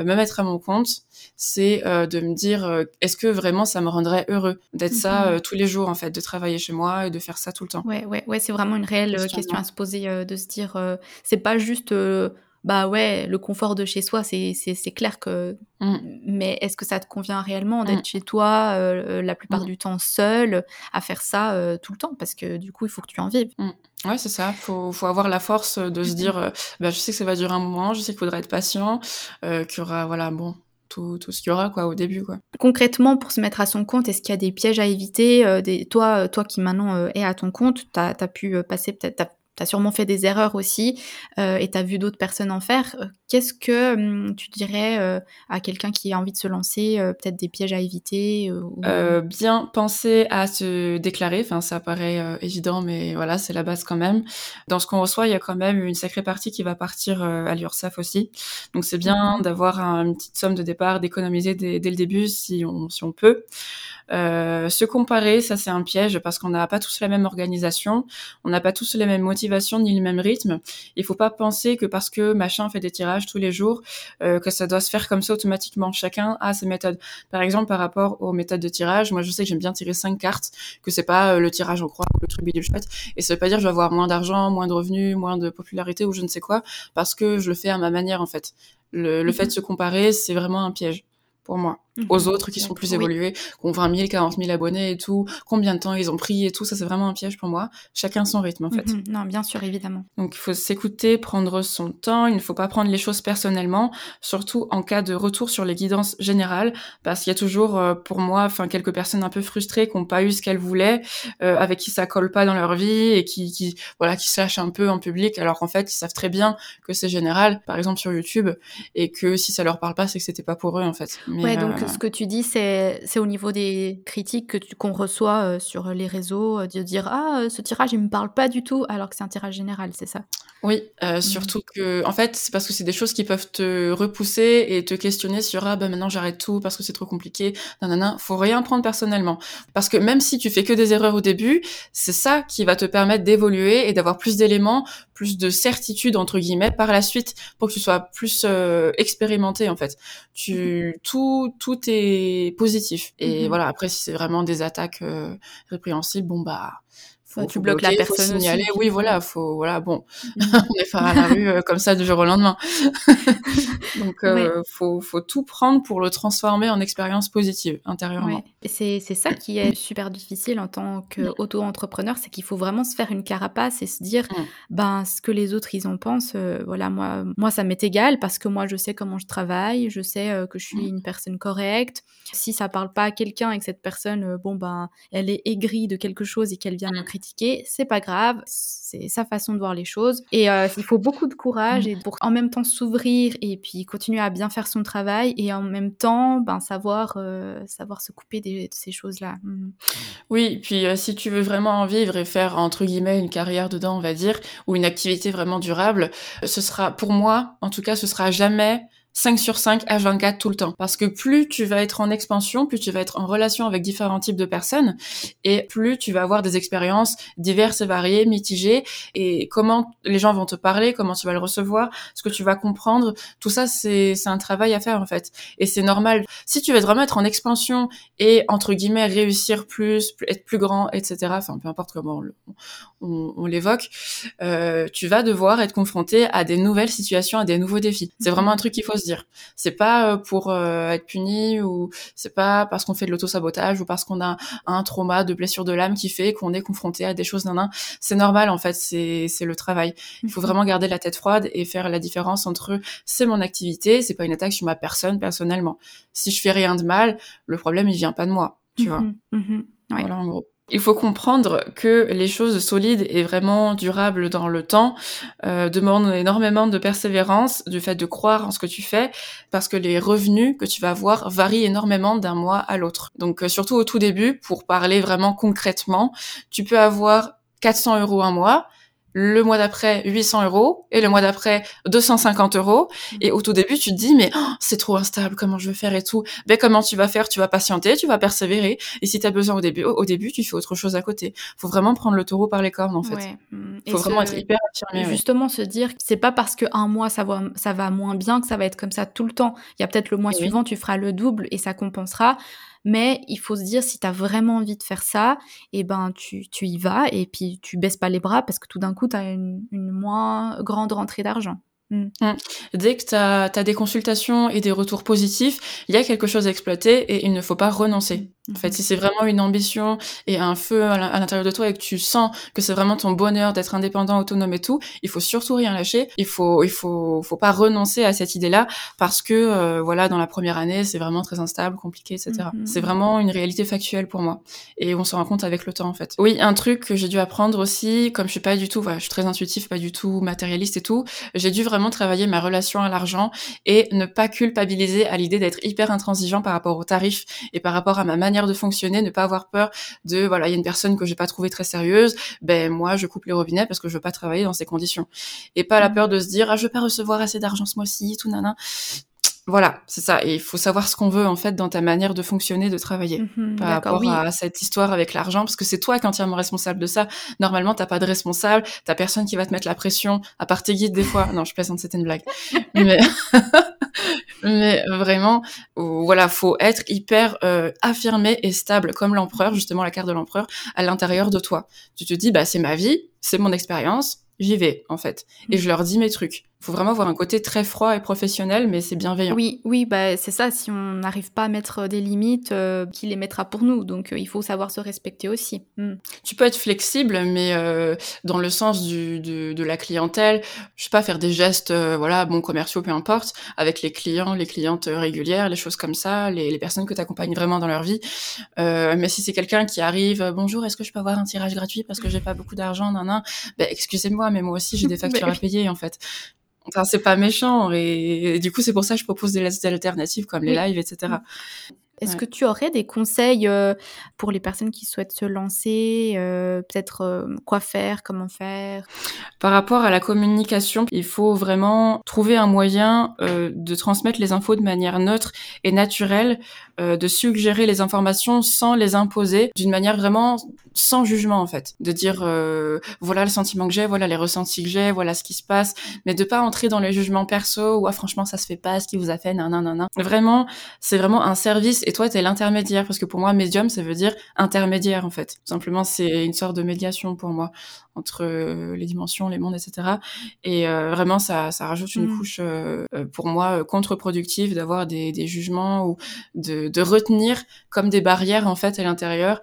Speaker 2: me mettre à mon compte, c'est euh, de me dire euh, est-ce que vraiment ça me rendrait heureux d'être ça mhm. tous les jours en fait, de travailler chez moi et de faire ça tout le temps.
Speaker 1: Ouais, ouais, ouais, c'est vraiment une réelle question à se poser, de se dire c'est pas juste bah ouais, le confort de chez soi, c'est clair que. Mm. Mais est-ce que ça te convient réellement d'être mm. chez toi euh, la plupart mm. du temps seul à faire ça euh, tout le temps? Parce que du coup, il faut que tu en vives.
Speaker 2: Ouais, c'est ça. Faut, faut avoir la force de se dire, euh, bah, je sais que ça va durer un moment, je sais qu'il faudra être patient, qu'il y aura, voilà, bon, tout, tout, ce qu'il y aura quoi au début quoi.
Speaker 1: Concrètement pour se mettre à son compte, est-ce qu'il y a des pièges à éviter des... toi toi qui maintenant es à ton compte, tu as, pu passer peut-être tu as sûrement fait des erreurs aussi euh, et tu as vu d'autres personnes en faire. Euh, qu'est-ce que hum, tu dirais euh, à quelqu'un qui a envie de se lancer, peut-être des pièges à éviter
Speaker 2: Bien penser à se déclarer, enfin ça paraît évident, mais voilà, c'est la base quand même. Dans ce qu'on reçoit, il y a quand même une sacrée partie qui va partir à l'URSSAF aussi. Donc c'est bien mhm. d'avoir une petite somme de départ, d'économiser dès, dès, le début si on, si on peut. Euh, se comparer, ça c'est un piège parce qu'on n'a pas tous la même organisation, on n'a pas tous les mêmes motivations ni le même rythme. Il faut pas penser que parce que machin fait des tirages tous les jours, euh, que ça doit se faire comme ça automatiquement. Chacun a ses méthodes. Par exemple, par rapport aux méthodes de tirage, moi je sais que j'aime bien tirer cinq cartes, que c'est pas euh, le tirage en croix ou le truc bidule chouette, et ça veut pas dire que je vais avoir moins d'argent, moins de revenus, moins de popularité ou je ne sais quoi, parce que je le fais à ma manière en fait. Le, le fait de se comparer, c'est vraiment un piège pour moi. Mhm. Aux autres qui sont plus évolués, qui ont 20 000, 40 000 abonnés et tout, combien de temps ils ont pris et tout, ça c'est vraiment un piège pour moi. Chacun son rythme en fait. Mhm.
Speaker 1: Non, bien sûr, évidemment.
Speaker 2: Donc il faut s'écouter, prendre son temps, il ne faut pas prendre les choses personnellement, surtout en cas de retour sur les guidances générales, parce qu'il y a toujours euh, pour moi, enfin quelques personnes un peu frustrées qui n'ont pas eu ce qu'elles voulaient, euh, avec qui ça colle pas dans leur vie et qui, qui voilà qui se un peu en public, alors qu'en fait ils savent très bien que c'est général, par exemple sur YouTube, et que si ça leur parle pas, c'est que c'était pas pour eux en fait.
Speaker 1: ouais, donc ce que tu dis, c'est au niveau des critiques qu'on reçoit euh, sur les réseaux, euh, de dire ah ce tirage il me parle pas du tout, alors que c'est un tirage général, c'est ça?
Speaker 2: Oui, euh, mmh. surtout que en fait c'est parce que c'est des choses qui peuvent te repousser et te questionner sur ah ben maintenant j'arrête tout parce que c'est trop compliqué. Nanana, faut rien prendre personnellement parce que même si tu fais que des erreurs au début, c'est ça qui va te permettre d'évoluer et d'avoir plus d'éléments, plus de certitude entre guillemets par la suite pour que tu sois plus expérimenté en fait. Tu mmh. tout tout est positif. Et mhm. voilà, après, si c'est vraiment des attaques euh, répréhensibles, bon, bah,
Speaker 1: tu bloques la personne
Speaker 2: signaler. Oui, voilà, faut, voilà, bon, mm. on est faire à la rue euh, comme ça du jour au lendemain. Donc, euh, faut, faut tout prendre pour le transformer en expérience positive intérieurement.
Speaker 1: Et c'est, c'est ça qui est super difficile en tant qu'auto-entrepreneur, c'est qu'il faut vraiment se faire une carapace et se dire, mm. ben, ce que les autres ils en pensent, euh, voilà, moi, moi, ça m'est égal parce que moi, je sais comment je travaille, je sais que je suis mm. une personne correcte. Si ça parle pas à quelqu'un et que cette personne, bon, ben, elle est aigrie de quelque chose et qu'elle vient me critiquer pratiquer, c'est pas grave, c'est sa façon de voir les choses. Et euh, il faut beaucoup de courage et pour en même temps s'ouvrir et puis continuer à bien faire son travail et en même temps ben, savoir, euh, savoir se couper de ces choses-là.
Speaker 2: Mmh. Oui, puis euh, si tu veux vraiment en vivre et faire entre guillemets une carrière dedans, on va dire, ou une activité vraiment durable, ce sera pour moi, en tout cas, ce sera jamais 5 sur 5 H24 tout le temps. Parce que plus tu vas être en expansion, plus tu vas être en relation avec différents types de personnes et plus tu vas avoir des expériences diverses et variées, mitigées et comment les gens vont te parler, comment tu vas le recevoir, ce que tu vas comprendre, tout ça c'est un travail à faire en fait. Et c'est normal. Si tu veux vraiment être en expansion et entre guillemets réussir plus, être plus grand, etc. Enfin peu importe comment on, on, l'évoque, euh, tu vas devoir être confronté à des nouvelles situations, à des nouveaux défis. C'est vraiment un truc qu'il faut se dire. C'est pas euh, pour euh, être puni ou c'est pas parce qu'on fait de l'auto-sabotage ou parce qu'on a un trauma de blessure de l'âme qui fait qu'on est confronté à des choses d'un C'est normal en fait, c'est c'est le travail. Il faut mhm. vraiment garder la tête froide et faire la différence entre c'est mon activité, c'est pas une attaque sur ma personne personnellement. Si je fais rien de mal, le problème il vient pas de moi, tu vois. Mhm. Mhm. Voilà en gros. Il faut comprendre que les choses solides et vraiment durables dans le temps euh, demandent énormément de persévérance, du fait de croire en ce que tu fais, parce que les revenus que tu vas avoir varient énormément d'un mois à l'autre. Donc euh, surtout au tout début, pour parler vraiment concrètement, tu peux avoir 400 euros un mois, le mois d'après 800 euros et le mois d'après 250 euros. Mmh. Et au tout début, tu te dis, mais oh, c'est trop instable, comment je vais faire et tout. Ben, comment tu vas faire? Tu vas patienter, tu vas persévérer. Et si tu as besoin au début, au, début, tu fais autre chose à côté. faut vraiment prendre le taureau par les cornes, en fait. Il mmh. faut vraiment être hyper affirmé.
Speaker 1: Justement, se dire que c'est pas parce qu'un mois, ça va, ça va moins bien que ça va être comme ça tout le temps. Il y a peut-être le mois suivant, tu feras le double et ça compensera. Mais il faut se dire, si tu as vraiment envie de faire ça, et eh ben tu, tu, y vas et puis tu baisses pas les bras parce que tout d'un coup, tu as une, moins grande rentrée d'argent.
Speaker 2: Mm. Mm. Dès que tu as, des consultations et des retours positifs, il y a quelque chose à exploiter et il ne faut pas renoncer. En fait, si c'est vraiment une ambition et un feu à l'intérieur de toi et que tu sens que c'est vraiment ton bonheur d'être indépendant, autonome et tout, il faut surtout rien lâcher. Il faut, il faut, faut pas renoncer à cette idée-là parce que euh, voilà, dans la première année, c'est vraiment très instable, compliqué, etc. Mhm. C'est vraiment une réalité factuelle pour moi et on s'en rend compte avec le temps en fait. Oui, un truc que j'ai dû apprendre aussi, comme je suis pas du tout, voilà, je suis très intuitif, pas du tout matérialiste et tout, j'ai dû vraiment travailler ma relation à l'argent et ne pas culpabiliser à l'idée d'être hyper intransigeant par rapport aux tarifs et par rapport à ma manière de fonctionner, ne pas avoir peur de voilà, il y a une personne que j'ai pas trouvée très sérieuse, ben moi je coupe les robinets parce que je veux pas travailler dans ces conditions. Et pas la mmh. peur de se dire ah je vais pas recevoir assez d'argent ce mois-ci, tout nana voilà, c'est ça. Et il faut savoir ce qu'on veut en fait dans ta manière de fonctionner, de travailler mmh par rapport à cette histoire avec l'argent, parce que c'est toi qui es entièrement responsable de ça. Normalement, t'as pas de responsable, t'as personne qui va te mettre la pression, à part tes guides des fois. Non, je plaisante, c'était une blague. Mais, mais vraiment, voilà, faut être hyper euh, affirmé et stable comme l'empereur, justement la carte de l'empereur, à l'intérieur de toi. Tu te dis, bah c'est ma vie, c'est mon expérience, j'y vais en fait, et mmh. je leur dis mes trucs faut vraiment avoir un côté très froid et professionnel, mais c'est bienveillant.
Speaker 1: Oui, oui, bah c'est ça. Si on n'arrive pas à mettre des limites, euh, qui les mettra pour nous Donc euh, il faut savoir se respecter aussi.
Speaker 2: Hmm. Tu peux être flexible, mais euh, dans le sens du, de la clientèle, je sais pas faire des gestes, voilà, bons commerciaux, peu importe, avec les clients, les clientes régulières, les choses comme ça, les, les personnes que tu accompagnes vraiment dans leur vie. mais si c'est quelqu'un qui arrive, bonjour, est-ce que je peux avoir un tirage gratuit parce que j'ai pas beaucoup d'argent, nan, nan, ben, excusez-moi, mais moi aussi j'ai des factures à payer en fait. Enfin, c'est pas méchant et, du coup c'est pour ça que je propose des alternatives comme les lives, etc.
Speaker 1: Est-ce que tu aurais des conseils euh, pour les personnes qui souhaitent se lancer euh, Peut-être euh, quoi faire, comment faire?
Speaker 2: Par rapport à la communication, il faut vraiment trouver un moyen de transmettre les infos de manière neutre et naturelle, de suggérer les informations sans les imposer, d'une manière vraiment sans jugement en fait. De dire voilà le sentiment que j'ai, voilà les ressentis que j'ai, voilà ce qui se passe, mais de pas entrer dans les jugements perso ou ah, franchement ça se fait pas, ce qui vous a fait, nan nan nan. Vraiment, c'est vraiment un service et toi, tu es l'intermédiaire. Parce que pour moi, médium, ça veut dire intermédiaire, en fait. Tout simplement, c'est une sorte de médiation pour moi entre euh, les dimensions, les mondes, etc. Et euh, vraiment, ça, ça rajoute une mmh. couche, euh, pour moi, contre-productive d'avoir des, des, jugements ou de, de, retenir comme des barrières, en fait, à l'intérieur,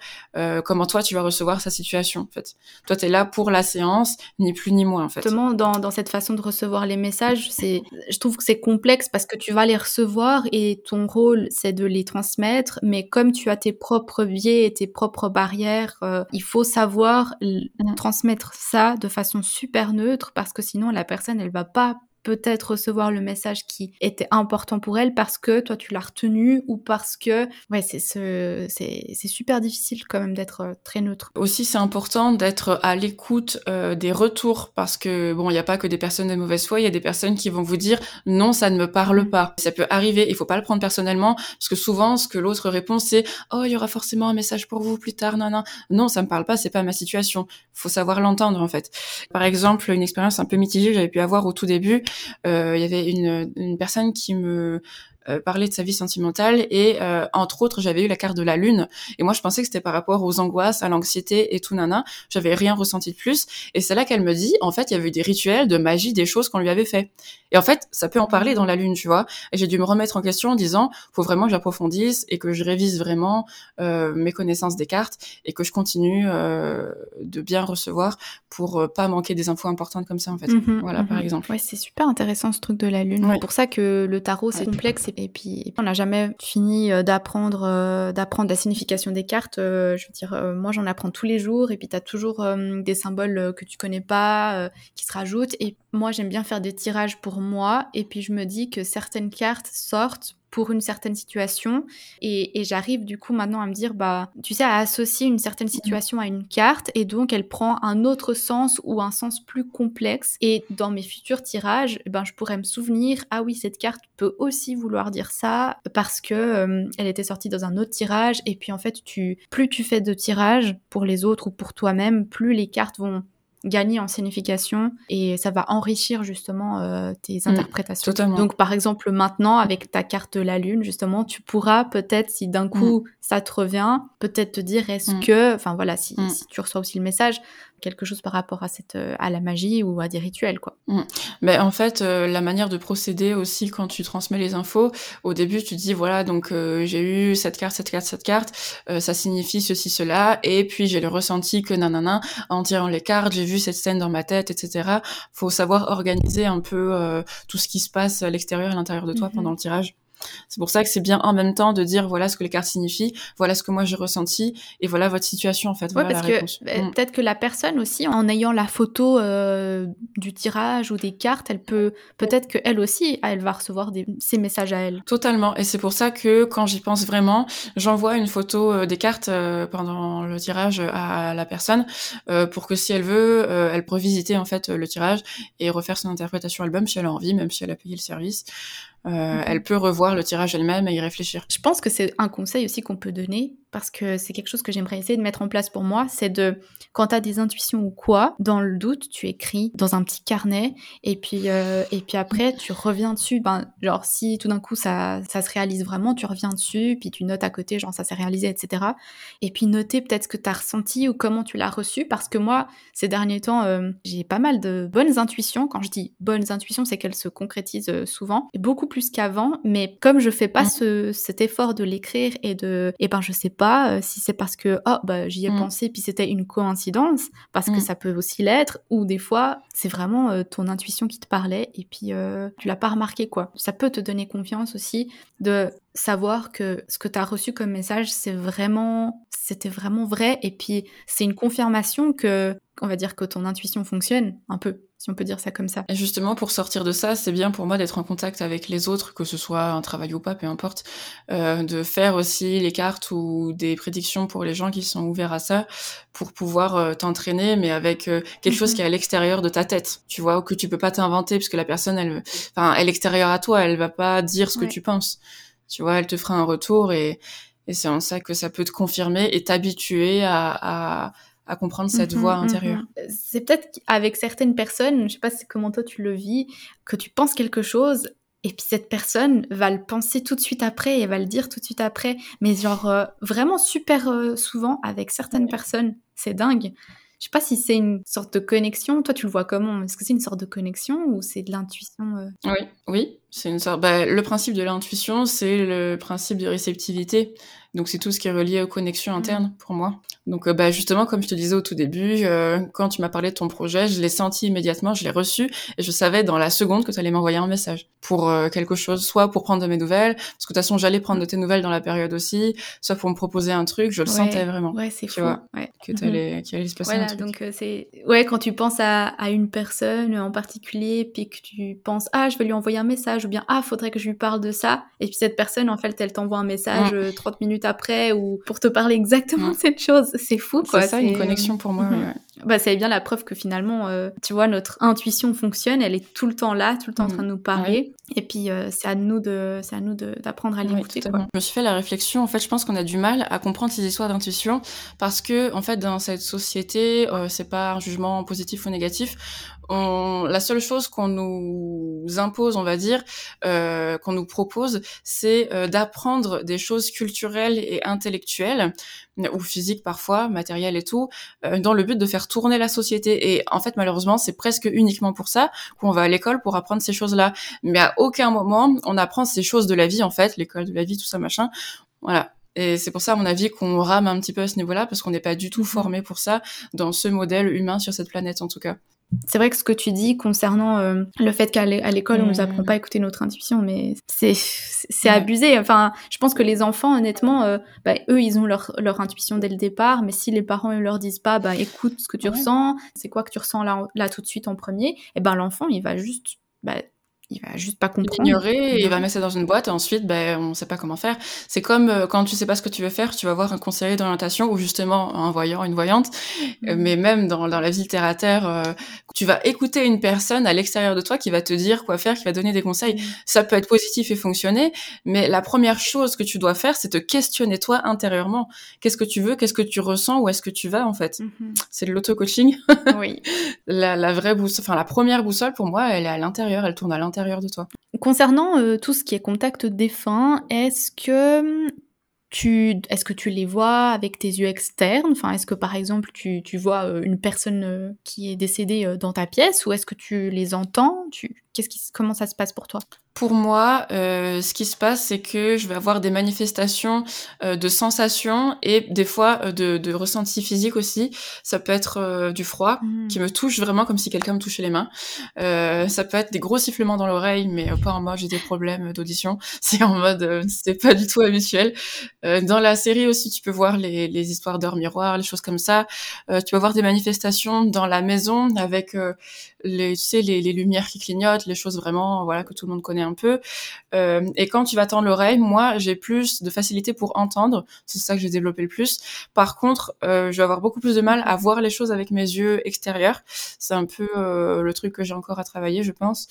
Speaker 2: comment toi, tu vas recevoir sa situation, en fait. Toi, tu es là pour la séance, ni plus ni moins, en fait.
Speaker 1: Justement, dans, dans cette façon de recevoir les messages, je trouve que c'est complexe parce que tu vas les recevoir et ton rôle, c'est de les transmettre transmettre, mais comme tu as tes propres biais et tes propres barrières, euh, il faut savoir mmh. transmettre ça de façon super neutre parce que sinon la personne elle va pas peut-être recevoir le message qui était important pour elle parce que toi tu l'as retenu ou parce que ouais c'est ce, c'est super difficile quand même d'être euh, très neutre.
Speaker 2: Aussi c'est important d'être à l'écoute euh, des retours parce que bon il n'y a pas que des personnes de mauvaise foi, il y a des personnes qui vont vous dire non ça ne me parle pas. Ça peut arriver, il faut pas le prendre personnellement parce que souvent ce que l'autre répond c'est oh il y aura forcément un message pour vous plus tard non non non ça me parle pas c'est pas ma situation. Faut savoir l'entendre en fait. Par exemple une expérience un peu mitigée que j'avais pu avoir au tout début il y avait une, une personne qui me euh, parler de sa vie sentimentale et euh, entre autres j'avais eu la carte de la lune. Et moi je pensais que c'était par rapport aux angoisses à l'anxiété et tout nana. J'avais rien ressenti de plus. Et c'est là qu'elle me dit en fait il y avait eu des rituels de magie des choses qu'on lui avait fait et en fait ça peut en parler dans la lune tu vois et j'ai dû me remettre en question en disant faut vraiment que j'approfondisse et que je révise vraiment euh, mes connaissances des cartes et que je continue euh, de bien recevoir pour euh, pas manquer des infos importantes comme ça en fait mhm, voilà par mhm. exemple
Speaker 1: ouais c'est super intéressant ce truc de la lune c'est pour ça que le tarot c'est complexe et puis, on n'a jamais fini euh, d'apprendre euh, d'apprendre la signification des cartes. Euh, je veux dire, moi j'en apprends tous les jours et puis tu as toujours des symboles que tu connais pas qui se rajoutent. Et moi j'aime bien faire des tirages pour moi et puis je me dis que certaines cartes sortent pour une certaine situation. Et, j'arrive du coup maintenant à me dire, bah, tu sais, à associer une certaine situation à une carte et donc elle prend un autre sens ou un sens plus complexe. Et dans mes futurs tirages, eh ben, je pourrais me souvenir, ah oui, cette carte peut aussi vouloir dire ça parce que euh, elle était sortie dans un autre tirage. Et puis en fait, tu, plus tu fais de tirages pour les autres ou pour toi-même, plus les cartes vont gagner en signification et ça va enrichir justement euh, tes mm, interprétations. Donc par exemple maintenant avec ta carte de la lune justement tu pourras peut-être si d'un coup mm. ça te revient peut-être te dire est-ce mm. que enfin voilà si, si, tu reçois aussi le message quelque chose par rapport à cette euh, à la magie ou à des rituels quoi.
Speaker 2: Mais en fait euh, la manière de procéder aussi quand tu transmets les infos au début tu dis voilà donc euh, j'ai eu cette carte cette carte cette carte ça signifie ceci cela et puis j'ai le ressenti que nanana en tirant les cartes j'ai vu cette scène dans ma tête etc. Faut savoir organiser un peu tout ce qui se passe à l'extérieur et à l'intérieur de toi mm-hmm. pendant le tirage. C'est pour ça que c'est bien en même temps de dire voilà ce que les cartes signifient, voilà ce que moi j'ai ressenti et voilà votre situation en fait.
Speaker 1: Ouais, parce que bah, mm. peut-être que la personne aussi, en ayant la photo euh, du tirage ou des cartes, elle peut peut-être que elle aussi, elle va recevoir des, ces messages à elle.
Speaker 2: Totalement. Et c'est pour ça que quand j'y pense vraiment, j'envoie une photo euh, des cartes euh, pendant le tirage à la personne pour que si elle veut, elle peut visiter en fait le tirage et refaire son interprétation album si elle a envie, même si elle a payé le service. Euh. Elle peut revoir le tirage elle-même et y réfléchir.
Speaker 1: Je pense que c'est un conseil aussi qu'on peut donner parce que c'est quelque chose que j'aimerais essayer de mettre en place pour moi, c'est de, quand tu as des intuitions ou quoi, dans le doute, tu écris dans un petit carnet, et puis, euh, et puis après, tu reviens dessus. Ben, genre, si tout d'un coup ça, ça se réalise vraiment, tu reviens dessus, puis tu notes à côté, genre, ça s'est réalisé, etc. Et puis noter peut-être ce que tu as ressenti ou comment tu l'as reçu, parce que moi, ces derniers temps, euh, j'ai pas mal de bonnes intuitions. Quand je dis bonnes intuitions, c'est qu'elles se concrétisent euh, souvent, beaucoup plus qu'avant, mais comme je fais pas ce, cet effort de l'écrire et de, et ben, je sais pas euh, si c'est parce que oh bah j'y ai mm. pensé puis c'était une coïncidence parce que mm. ça peut aussi l'être ou des fois c'est vraiment euh, ton intuition qui te parlait et puis euh, tu l'as pas remarqué quoi. Ça peut te donner confiance aussi de savoir que ce que tu as reçu comme message c'est vraiment c'était vraiment vrai et puis c'est une confirmation que on va dire que ton intuition fonctionne un peu si on peut dire ça comme ça.
Speaker 2: Et justement, pour sortir de ça, c'est bien pour moi d'être en contact avec les autres, que ce soit un travail ou pas, peu importe, euh, de faire aussi les cartes ou des prédictions pour les gens qui sont ouverts à ça, pour pouvoir euh, t'entraîner, mais avec euh, quelque chose mhm. qui est à l'extérieur de ta tête, tu vois, ou que tu peux pas t'inventer, parce que la personne, elle, enfin, elle est extérieure à toi, elle va pas dire ce que tu penses, tu vois, elle te fera un retour et, et c'est en ça que ça peut te confirmer et t'habituer à, à à comprendre cette mhm, voix mhm. intérieure.
Speaker 1: C'est peut-être avec certaines personnes, je sais pas comment toi tu le vis, que tu penses quelque chose et puis cette personne va le penser tout de suite après et va le dire tout de suite après, mais genre euh, vraiment super euh, souvent avec certaines personnes, c'est dingue. Je sais pas si c'est une sorte de connexion. Toi, tu le vois comment? Est-ce que c'est une sorte de connexion ou c'est de l'intuition euh?
Speaker 2: Oui, oui, c'est une sorte. Bah, le principe de l'intuition, c'est le principe de réceptivité. Donc c'est tout ce qui est relié aux connexions internes pour moi. Donc bah justement, comme je te disais au tout début, quand tu m'as parlé de ton projet, je l'ai senti immédiatement, je l'ai reçu et je savais dans la seconde que tu allais m'envoyer un message pour quelque chose, soit pour prendre de mes nouvelles, parce que de toute façon j'allais prendre de tes nouvelles dans la période aussi, soit pour me proposer un truc, je le sentais vraiment.
Speaker 1: Ouais, c'est fou.
Speaker 2: ouais. Que tu allais, qu'il allait se passer
Speaker 1: voilà,
Speaker 2: un truc.
Speaker 1: donc c'est ouais quand tu penses à, à une personne en particulier, puis que tu penses ah je vais lui envoyer un message ou bien ah faudrait que je lui parle de ça, et puis cette personne en fait elle t'envoie un message 30 minutes après ou pour te parler exactement de cette chose c'est fou quoi.
Speaker 2: C'est ça, une connexion pour moi. Mhm.
Speaker 1: Bah, c'est bien la preuve que finalement, euh, tu vois, notre intuition fonctionne, elle est tout le temps là, tout le temps en train de nous parler. Et puis, euh, c'est à nous de, c'est à nous d'apprendre à l'écouter. je
Speaker 2: me suis fait la réflexion. En fait, je pense qu'on a du mal à comprendre ces histoires d'intuition parce que, en fait, dans cette société, euh, c'est pas un jugement positif ou négatif on, la seule chose qu'on nous impose, on va dire, euh, qu'on nous propose, c'est euh, d'apprendre des choses culturelles et intellectuelles ou physiques parfois, matérielles et tout, euh, dans le but de faire tourner la société. Et en fait, malheureusement, c'est presque uniquement pour ça qu'on va à l'école pour apprendre ces choses-là. Mais à aucun moment on apprend ces choses de la vie, en fait, l'école de la vie, tout ça, machin. Voilà. Et c'est pour ça, à mon avis, qu'on rame un petit peu à ce niveau-là, parce qu'on n'est pas du tout mmh formé pour ça dans ce modèle humain sur cette planète, en tout cas.
Speaker 1: C'est vrai que ce que tu dis concernant euh, le fait qu'à l'école, on nous apprend mmh. pas à écouter notre intuition, mais c'est c'est abusé. Enfin, je pense que les enfants, honnêtement, euh, bah, eux, ils ont leur, leur intuition dès le départ, mais si les parents ne leur disent pas, bah écoute ce que tu ressens, c'est quoi que tu ressens là, là tout de suite en premier, et eh ben l'enfant, il va juste bah, il va juste pas comprendre.
Speaker 2: Ignorer, il va mettre ça dans une boîte et ensuite, ben, on sait pas comment faire. C'est comme euh, quand tu sais pas ce que tu veux faire, tu vas voir un conseiller d'orientation ou justement un voyant, une voyante. Euh, mm. mais même dans, dans la vie terre à terre, euh, tu vas écouter une personne à l'extérieur de toi qui va te dire quoi faire, qui va donner des conseils. Mm. Ça peut être positif et fonctionner, mais la première chose que tu dois faire, c'est te questionner toi intérieurement. Qu'est-ce que tu veux, qu'est-ce que tu ressens, où est-ce que tu vas en fait? Mm-hmm. C'est de l'auto-coaching.
Speaker 1: oui.
Speaker 2: la, la vraie boussole, enfin la première boussole pour moi, elle est à l'intérieur, elle tourne à l'intérieur de toi.
Speaker 1: Concernant euh, tout ce qui est contact défunt, est-ce que tu, est-ce que tu les vois avec tes yeux externes? Enfin, est-ce que par exemple tu, tu vois euh, une personne euh, qui est décédée dans ta pièce, ou est-ce que tu les entends? Qu'est-ce qui, comment ça se passe pour toi?
Speaker 2: Pour moi, euh, ce qui se passe, c'est que je vais avoir des manifestations euh, de sensations et des fois euh, de, de ressentis physiques aussi. Ça peut être euh, du froid mmh. qui me touche vraiment comme si quelqu'un me touchait les mains. Euh, ça peut être des gros sifflements dans l'oreille, mais pas en mode j'ai des problèmes d'audition. C'est en mode c'est pas du tout habituel. dans la série aussi, tu peux voir les, les histoires d'heures miroirs, les choses comme ça. tu peux voir des manifestations dans la maison avec les, tu sais, les, les lumières qui clignotent, les choses vraiment voilà que tout le monde connaît un peu. Euh, et quand tu vas tendre l'oreille, moi, j'ai plus de facilité pour entendre. C'est ça que j'ai développé le plus. Par contre, euh, je vais avoir beaucoup plus de mal à voir les choses avec mes yeux extérieurs. C'est un peu euh, le truc que j'ai encore à travailler, je pense.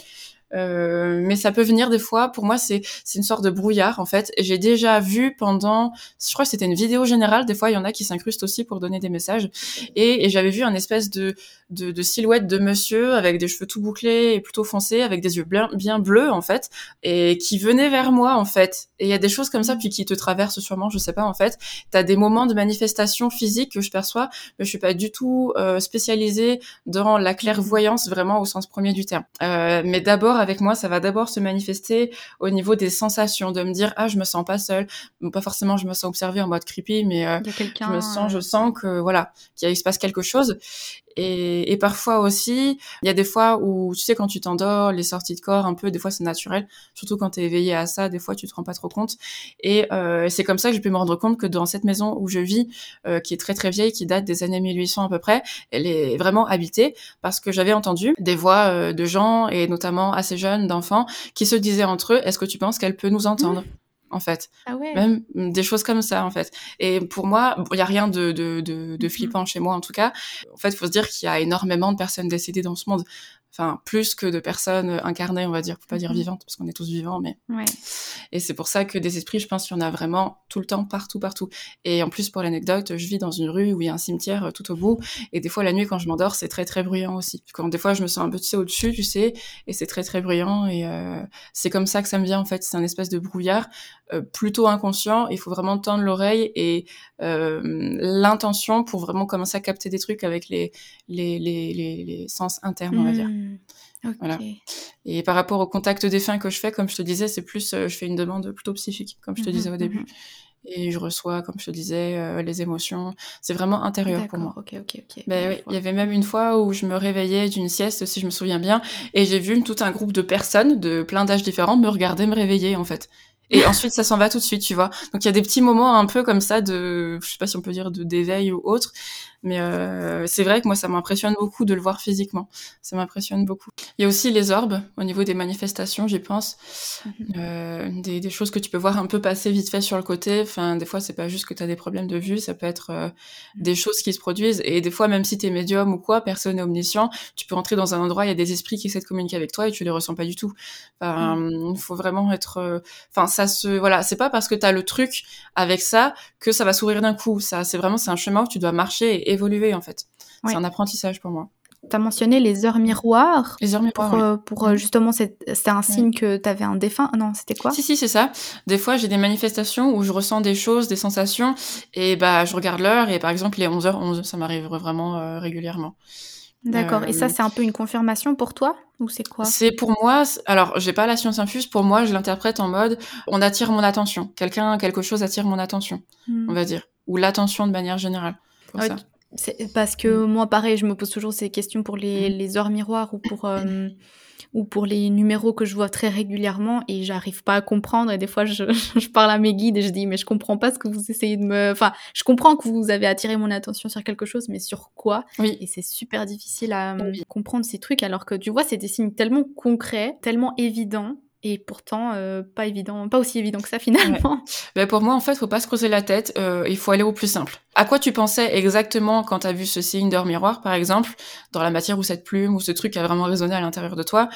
Speaker 2: Euh, mais ça peut venir des fois. Pour moi, c'est c'est une sorte de brouillard en fait. J'ai déjà vu pendant, je crois que c'était une vidéo générale. Des fois, il y en a qui s'incrustent aussi pour donner des messages. Et, et j'avais vu un espèce de, de, de silhouette de monsieur avec des cheveux tout bouclés et plutôt foncés, avec des yeux bien bien bleus en fait, et qui venait vers moi en fait. Et il y a des choses comme ça puis qui te traversent sûrement, je sais pas en fait. T'as des moments de manifestation physique que je perçois, mais je suis pas du tout euh, spécialisée dans la clairvoyance vraiment au sens premier du terme. Euh, mais d'abord avec moi, ça va d'abord se manifester au niveau des sensations, de me dire ah je me sens pas seule, pas forcément je me sens observée en mode creepy, mais euh, je me sens, je sens que voilà qu'il se passe quelque chose. Et, et, parfois aussi, il y a des fois où, tu sais, quand tu t'endors, les sorties de corps, un peu, des fois c'est naturel, surtout quand tu es éveillé à ça, des fois tu te rends pas trop compte. Et euh, c'est comme ça que j'ai pu me rendre compte que dans cette maison où je vis, euh, qui est très très vieille, qui date des années 1800 à peu près, elle est vraiment habitée parce que j'avais entendu des voix euh, de gens, et notamment assez jeunes, d'enfants, qui se disaient entre eux, est-ce que tu penses qu'elle peut nous entendre? En fait.
Speaker 1: Ah ouais.
Speaker 2: Même des choses comme ça, en fait. Et pour moi, il y a rien de, de, de, de, mm-hmm. flippant chez moi, en tout cas. En fait, il faut se dire qu'il y a énormément de personnes décédées dans ce monde enfin plus que de personnes incarnées, on va dire, pour pas dire mhm. vivantes, parce qu'on est tous vivants, mais.
Speaker 1: Ouais.
Speaker 2: Et c'est pour ça que des esprits, je pense qu'il y en a vraiment tout le temps, partout, partout. Et en plus, pour l'anecdote, je vis dans une rue où il y a un cimetière euh, tout au bout, et des fois la nuit quand je m'endors, c'est très très bruyant aussi. Quand des fois je me sens un peu tu au-dessus, tu sais, et c'est très très bruyant, et euh, c'est comme ça que ça me vient en fait. C'est un espèce de brouillard euh, plutôt inconscient. Il faut vraiment tendre l'oreille et euh, l'intention pour vraiment commencer à capter des trucs avec les les les, les, les sens internes, on va dire.
Speaker 1: Mmh.
Speaker 2: Voilà. Et par rapport au contact défunt que je fais, comme je te disais, c'est plus, euh, je fais une demande plutôt psychique, comme je te disais au mmh, début. Mmh. et je reçois, comme je te disais, euh, les émotions. C'est vraiment intérieur pour moi.
Speaker 1: Ok, ok, ok.
Speaker 2: Ben il y avait même une fois où je me réveillais d'une sieste, si je me souviens bien, et j'ai vu tout un groupe de personnes de plein d'âges différents me regarder me réveiller en fait. Et ensuite, ça s'en va tout de suite, tu vois. Donc il y a des petits moments un peu comme ça de, je sais pas si on peut dire de d'éveil ou autre, mais euh, c'est vrai que moi, ça m'impressionne beaucoup de le voir physiquement. Ça m'impressionne beaucoup. Il y a aussi les orbes au niveau des manifestations, j'y pense. Mhm. euh, des, des, choses que tu peux voir un peu passer vite fait sur le côté. Enfin, des fois, c'est pas juste que tu as des problèmes de vue, ça peut être euh, mhm. des choses qui se produisent. Et des fois, même si tu es médium ou quoi, personne n'est omniscient, tu peux rentrer dans un endroit, il y a des esprits qui essaient de communiquer avec toi et tu les ressens pas du tout. Enfin, mhm. il faut vraiment être... Euh, enfin, ça se... Voilà, c'est pas parce que tu as le truc avec ça que ça va sourire d'un coup. Ça, c'est vraiment, c'est un chemin où tu dois marcher et évoluer en fait. C'est un apprentissage pour moi.
Speaker 1: Tu as mentionné les heures miroirs.
Speaker 2: Les heures
Speaker 1: miroirs. Pour, euh, mm. justement, c'était un signe que tu avais un défunt. Non, c'était quoi?
Speaker 2: Si, si, c'est ça. Des fois, j'ai des manifestations où je ressens des choses, des sensations, et bah, je regarde l'heure, et par exemple, il est 11h11. Ça m'arrive vraiment euh, régulièrement.
Speaker 1: D'accord. et ça, euh, c'est un peu une confirmation pour toi Ou c'est quoi?
Speaker 2: C'est pour moi. Alors, j'ai pas la science infuse. Pour moi, je l'interprète en mode on attire mon attention. Quelqu'un, quelque chose attire mon attention, hmm. on va dire. Ou l'attention de manière générale. Pour ça.
Speaker 1: Parce que mm. moi, pareil, je me pose toujours ces questions pour les, mm. les heures miroirs ou pour, euh, ou pour les numéros que je vois très régulièrement et j'arrive pas à comprendre. Et des fois, je, je, parle à mes guides et je dis, mais je comprends pas ce que vous essayez de me. Enfin, je comprends que vous avez attiré mon attention sur quelque chose, mais sur quoi?
Speaker 2: Oui.
Speaker 1: Et c'est super difficile à comprendre ces trucs alors que tu vois, c'est des signes tellement concrets, tellement évidents et pourtant euh, pas évident, pas aussi évident que ça finalement.
Speaker 2: Ben pour moi en fait, faut pas se creuser la tête, euh, il faut aller au plus simple. À quoi tu pensais exactement quand tu as vu ce signe d'heure miroir par exemple, dans la matière ou cette plume ou ce truc a vraiment résonné à l'intérieur de toi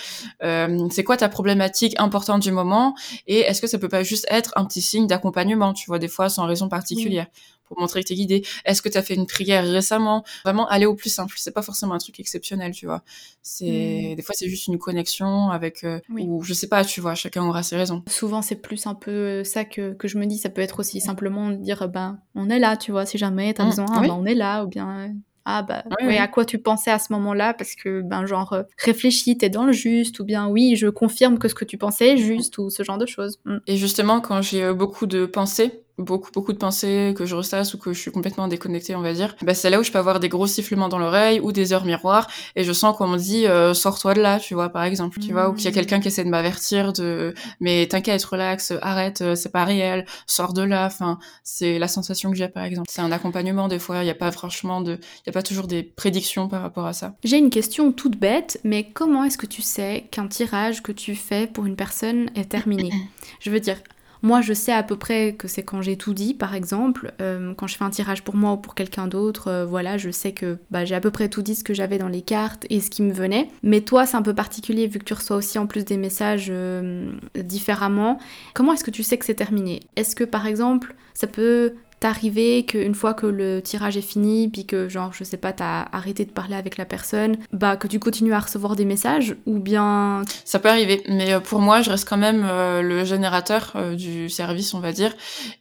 Speaker 2: euh, C'est quoi ta problématique importante du moment et est-ce que ça peut pas juste être un petit signe d'accompagnement, tu vois des fois sans raison particulière? Pour montrer que t'es guidé Est-ce que t'as fait une prière récemment? Vraiment aller au plus simple. C'est pas forcément un truc exceptionnel, tu vois. C'est hmm. des fois c'est juste une connexion avec euh, ou je sais pas, tu vois. Chacun aura ses raisons.
Speaker 1: Souvent c'est plus un peu euh, ça que, que je me dis. Ça peut être aussi simplement dire ben on est là, tu vois. Si jamais t'as hmm. besoin, ben, on est là ou bien ah bah oui, à quoi tu pensais à ce moment-là? Parce que ben genre euh, réfléchis t'es dans le juste ou bien oui je confirme que ce que tu pensais est juste ou ce genre de choses
Speaker 2: hmm. et justement quand j'ai beaucoup de pensées beaucoup beaucoup de pensées que je ressasse ou que je suis complètement déconnectée on va dire bah c'est là où je peux avoir des gros sifflements dans l'oreille ou des heures miroirs et je sens qu'on me dit euh, sors-toi de là tu vois par exemple tu vois ou qu'il y a quelqu'un qui essaie de m'avertir de mais t'inquiète relax arrête euh, c'est pas réel sors de là enfin c'est la sensation que j'ai par exemple. C'est un accompagnement des fois il y a pas franchement de il y a pas toujours des prédictions par rapport à ça.
Speaker 1: J'ai une question toute bête mais comment est-ce que tu sais qu'un tirage que tu fais pour une personne est terminé? Je veux dire moi, je sais à peu près que c'est quand j'ai tout dit, par exemple. Euh, quand je fais un tirage pour moi ou pour quelqu'un d'autre, euh, voilà, je sais que bah, j'ai à peu près tout dit ce que j'avais dans les cartes et ce qui me venait. Mais toi, c'est un peu particulier vu que tu reçois aussi en plus des messages euh, différemment. Comment est-ce que tu sais que c'est terminé? Est-ce que par exemple, ça peut t'arriver qu'une fois que le tirage est fini, puis que genre, je sais pas, t'as arrêté de parler avec la personne, bah que tu continues à recevoir des messages, ou bien...
Speaker 2: Ça peut arriver, mais euh, pour moi, je reste quand même euh, le générateur euh, du service, on va dire,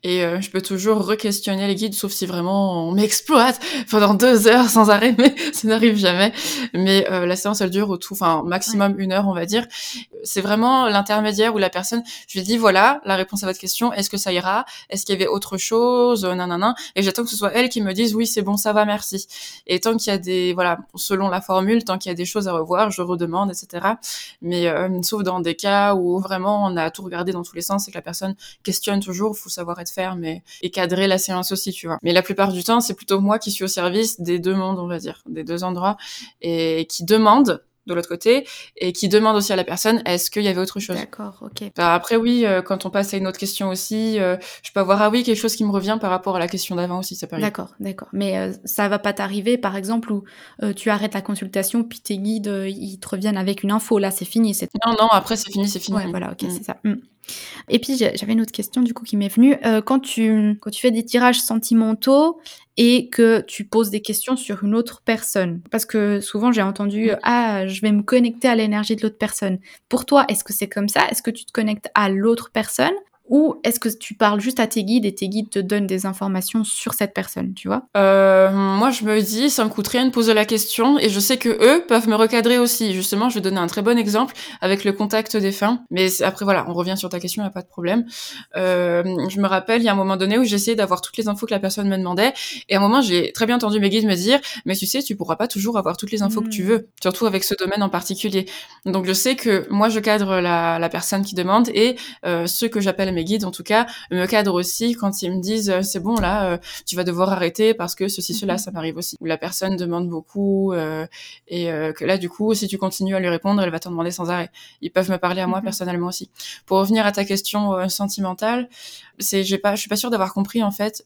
Speaker 2: et je peux toujours re-questionner les guides, sauf si vraiment on m'exploite pendant deux heures sans arrêt, mais ça n'arrive jamais. Mais la séance, elle dure au tout, enfin, maximum une heure, on va dire. C'est vraiment l'intermédiaire où la personne, je lui dis, voilà, la réponse à votre question, est-ce que ça ira? Est-ce qu'il y avait autre chose? Et j'attends que ce soit elle qui me dise oui, c'est bon, ça va, merci. Et tant qu'il y a des, voilà, selon la formule, tant qu'il y a des choses à revoir, je redemande, etc. Mais euh, sauf dans des cas où vraiment on a tout regardé dans tous les sens et que la personne questionne toujours, faut savoir être ferme et, et cadrer la séance aussi, tu vois. Mais la plupart du temps, c'est plutôt moi qui suis au service des deux mondes, on va dire, des deux endroits, et qui demande de l'autre côté et qui demande aussi à la personne est-ce qu'il y avait autre chose?
Speaker 1: D'accord, ok.
Speaker 2: Bah, après oui, euh, quand on passe à une autre question aussi, euh, je peux avoir ah oui quelque chose qui me revient par rapport à la question d'avant aussi, ça peut arriver.
Speaker 1: D'accord, d'accord. Mais euh, ça va pas t'arriver par exemple où tu arrêtes la consultation puis tes guides ils te reviennent avec une info là c'est fini. C'est...
Speaker 2: Non non après c'est fini c'est fini.
Speaker 1: Ouais voilà ok mm. c'est ça. Mm. Et puis j'avais une autre question du coup qui m'est venue. Euh, quand, tu, quand tu fais des tirages sentimentaux et que tu poses des questions sur une autre personne, parce que souvent j'ai entendu ah je vais me connecter à l'énergie de l'autre personne. Pour toi, est-ce que c'est comme ça? Est-ce que tu te connectes à l'autre personne? Ou est-ce que tu parles juste à tes guides et tes guides te donnent des informations sur cette personne, tu vois?
Speaker 2: Euh, Moi, je me dis, ça me coûte rien de poser la question et je sais que eux peuvent me recadrer aussi. Justement, je vais donner un très bon exemple avec le contact des fins. Mais après, voilà, on revient sur ta question, il n'y a pas de problème. Euh, je me rappelle, il y a un moment donné où j'essayais d'avoir toutes les infos que la personne me demandait et à un moment, j'ai très bien entendu mes guides me dire, mais tu sais, tu pourras pas toujours avoir toutes les infos que tu hmm. veux, surtout avec ce domaine en particulier. Donc, je sais que moi, je cadre la, la personne qui demande et euh, ceux que j'appelle mes guides, en tout cas, me cadrent aussi quand ils me disent euh, c'est bon là, euh, tu vas devoir arrêter parce que ceci cela, mhm. ça m'arrive aussi. Ou la personne demande beaucoup euh, et que là du coup, si tu continues à lui répondre, elle va t'en demander sans arrêt. Ils peuvent me parler à moi mhm. personnellement aussi. Pour revenir à ta question sentimentale, c'est j'ai pas, je suis pas sûre d'avoir compris en fait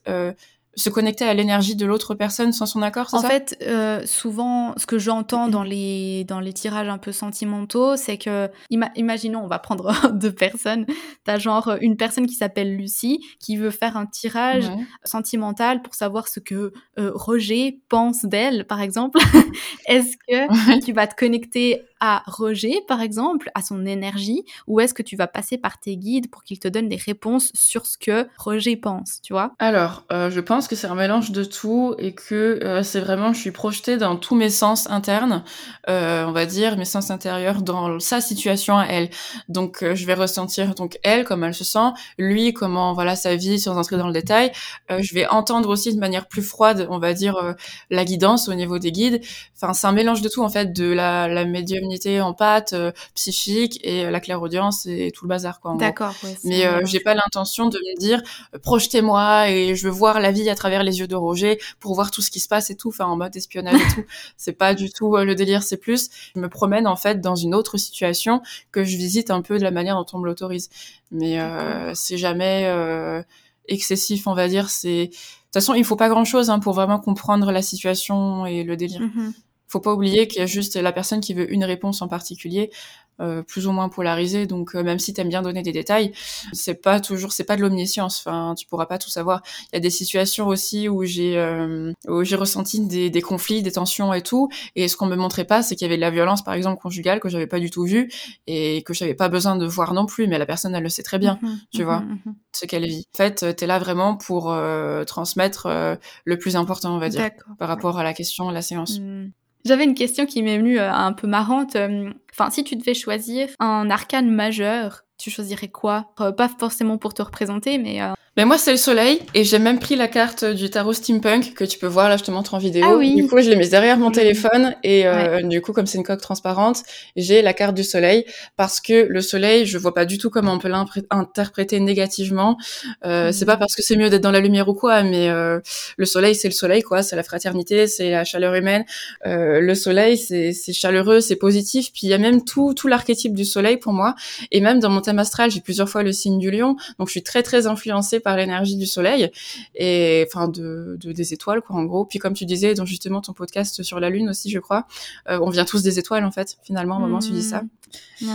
Speaker 2: se connecter à l'énergie de l'autre personne sans son accord, c'est
Speaker 1: En fait, euh, souvent, ce que j'entends dans les dans les tirages un peu sentimentaux, c'est que, imaginons, on va prendre deux personnes. T'as genre une personne qui s'appelle Lucie qui veut faire un tirage sentimental pour savoir ce que euh, Roger pense d'elle, par exemple. Est-ce que tu vas te connecter à Roger, par exemple, à son énergie, ou est-ce que tu vas passer par tes guides pour qu'ils te donnent des réponses sur ce que Roger pense, tu vois?
Speaker 2: Alors, euh, je pense que c'est un mélange de tout et que euh, c'est vraiment, je suis projetée dans tous mes sens internes, euh, on va dire mes sens intérieurs dans sa situation à elle. Donc, je vais ressentir donc elle comment elle se sent, lui comment voilà sa vie sans entrer dans le détail. je vais entendre aussi de manière plus froide, on va dire la guidance au niveau des guides. Enfin, c'est un mélange de tout en fait, de la, la médium en pâte, euh, psychique et euh, la clairaudience et tout le bazar quoi.
Speaker 1: D'accord.
Speaker 2: Mais euh, j'ai pas l'intention de me dire projetez-moi et je veux voir la vie à travers les yeux de Roger pour voir tout ce qui se passe et tout, enfin en mode espionnage et tout. C'est pas du tout le délire, c'est plus je me promène en fait dans une autre situation que je visite un peu de la manière dont on me l'autorise. Mais c'est jamais excessif, on va dire. C'est de toute façon, il faut pas grand chose hein, pour vraiment comprendre la situation et le délire. Mm-hmm faut pas oublier qu'il y a juste la personne qui veut une réponse en particulier. Euh, plus ou moins polarisé. Donc euh, même si tu aimes bien donner des détails, c'est pas toujours, c'est pas de l'omniscience. Enfin, tu pourras pas tout savoir. Il y a des situations aussi où j'ai euh, où j'ai ressenti des, des, conflits, des tensions et tout. Et ce qu'on me montrait pas, c'est qu'il y avait de la violence, par exemple conjugale, que j'avais pas du tout vu et que j'avais pas besoin de voir non plus. Mais la personne, elle le sait très bien, mhm, tu vois, mhm, mhm. ce qu'elle vit. En fait, t'es là vraiment pour transmettre le plus important, on va dire, par rapport à la question, la séance.
Speaker 1: J'avais une question qui m'est venue euh, un peu marrante. Euh, enfin, si tu devais choisir un arcane majeur, tu choisirais quoi? Euh, Pas forcément pour te représenter, mais
Speaker 2: mais moi, c'est le soleil, et j'ai même pris la carte du tarot steampunk que tu peux voir, là, je te montre en vidéo.
Speaker 1: Ah oui.
Speaker 2: Du coup, je l'ai mise derrière mon téléphone, et euh, du coup, comme c'est une coque transparente, j'ai la carte du soleil, parce que le soleil, je vois pas du tout comment on peut l'interpréter négativement. Euh, C'est pas parce que c'est mieux d'être dans la lumière ou quoi, mais euh, le soleil, c'est le soleil, quoi. C'est la fraternité, c'est la chaleur humaine. Euh, le soleil, c'est chaleureux, c'est positif. Puis il y a même tout, tout l'archétype du soleil pour moi. Et même dans mon thème astral, j'ai plusieurs fois le signe du lion, donc je suis très, très influencée par l'énergie du soleil et enfin de, des étoiles quoi en gros. Puis comme tu disais dans justement ton podcast sur la lune aussi je crois, euh, on vient tous des étoiles en fait finalement au moment où tu dis ça.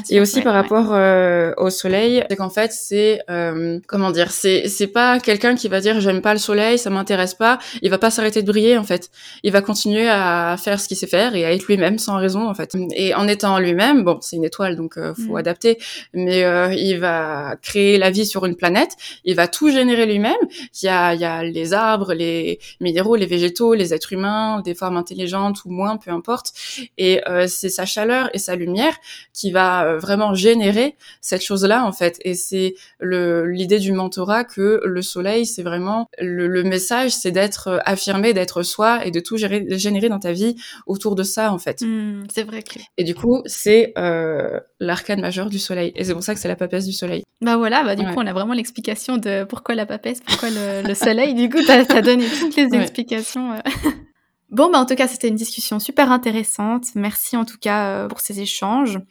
Speaker 2: Et aussi par rapport euh, au soleil, c'est qu'en fait c'est euh, comment dire, c'est c'est pas quelqu'un qui va dire j'aime pas le soleil, ça m'intéresse pas, il va pas s'arrêter de briller en fait. Il va continuer à faire ce qu'il sait faire et à être lui-même sans raison en fait. Et en étant lui-même, bon c'est une étoile donc faut mmh. adapter, mais il va créer la vie sur une planète, il va tout générer lui-même. Il y a, il y a les arbres, les minéraux, les végétaux, les êtres humains, des formes intelligentes ou moins, peu importe. Et euh, c'est sa chaleur et sa lumière qui va euh, vraiment générer cette chose-là en fait. Et c'est l'idée du mentorat que le soleil, c'est vraiment le, le message, c'est d'être euh, affirmé, d'être soi et de tout gérer, générer dans ta vie autour de ça en fait.
Speaker 1: Mmh, c'est vrai que.
Speaker 2: Et du coup, c'est euh, l'arcane majeur du soleil. Et c'est pour ça que c'est la papesse du soleil.
Speaker 1: Bah voilà, bah du coup, on a vraiment l'explication de pourquoi la papesse, pourquoi le, soleil. Du coup, t'as as donné toutes les explications. Bon, bah en tout cas, c'était une discussion super intéressante. Merci en tout cas euh, pour ces échanges.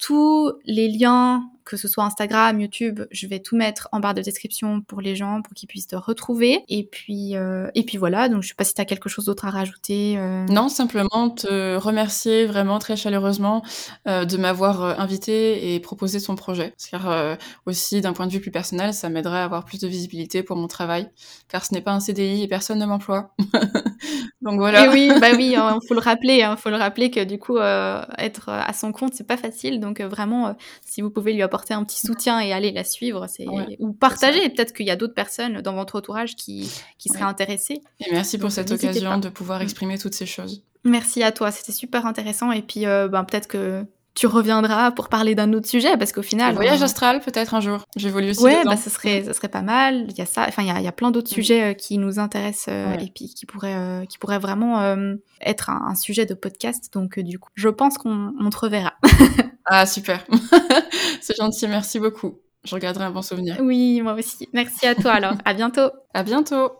Speaker 1: Tous les liens que ce soit Instagram, YouTube, je vais tout mettre en barre de description pour les gens, pour qu'ils puissent te retrouver. Et puis, euh, et puis voilà, donc je sais pas si tu as quelque chose d'autre à rajouter. Euh.
Speaker 2: Non, simplement te remercier vraiment très chaleureusement euh, de m'avoir invité et proposé ton projet. Car aussi, d'un point de vue plus personnel, ça m'aiderait à avoir plus de visibilité pour mon travail, car ce n'est pas un CDI et personne ne m'emploie. donc voilà.
Speaker 1: Et oui, bah oui, il hein, faut le rappeler, il hein, faut le rappeler que du coup, être à son compte, c'est pas facile. Donc vraiment, si vous pouvez lui apporter apporter un petit soutien et aller la suivre, c'est ou partager. Peut-être qu'il y a d'autres personnes dans votre entourage qui, qui seraient intéressées.
Speaker 2: Et merci pour cette occasion de pouvoir mm. exprimer toutes ces choses.
Speaker 1: Merci à toi, c'était super intéressant. Et puis, euh, ben, peut-être que tu reviendras pour parler d'un autre sujet parce qu'au final.
Speaker 2: voyage astral, peut-être un jour. J'évolue aussi.
Speaker 1: Ouais, bah, ce serait, ce serait pas mal. Il y a ça. Enfin, il y a, y a plein d'autres sujets euh, qui nous intéressent euh, et puis qui pourraient, qui pourraient vraiment être un, sujet de podcast. Donc, du coup, je pense qu'on te reverra.
Speaker 2: ah, super. C'est gentil. Merci beaucoup. Je regarderai un bon souvenir.
Speaker 1: Oui, moi aussi. Merci à toi alors. à bientôt.
Speaker 2: À bientôt.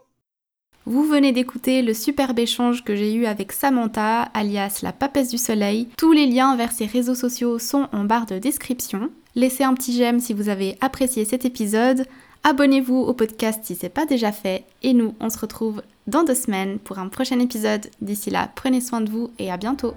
Speaker 1: Vous venez d'écouter le superbe échange que j'ai eu avec Samantha, alias la papesse du soleil. Tous les liens vers ses réseaux sociaux sont en barre de description. Laissez un petit j'aime si vous avez apprécié cet épisode. Abonnez-vous au podcast si c'est pas déjà fait. Et nous, on se retrouve dans deux semaines pour un prochain épisode. D'ici là, prenez soin de vous et à bientôt.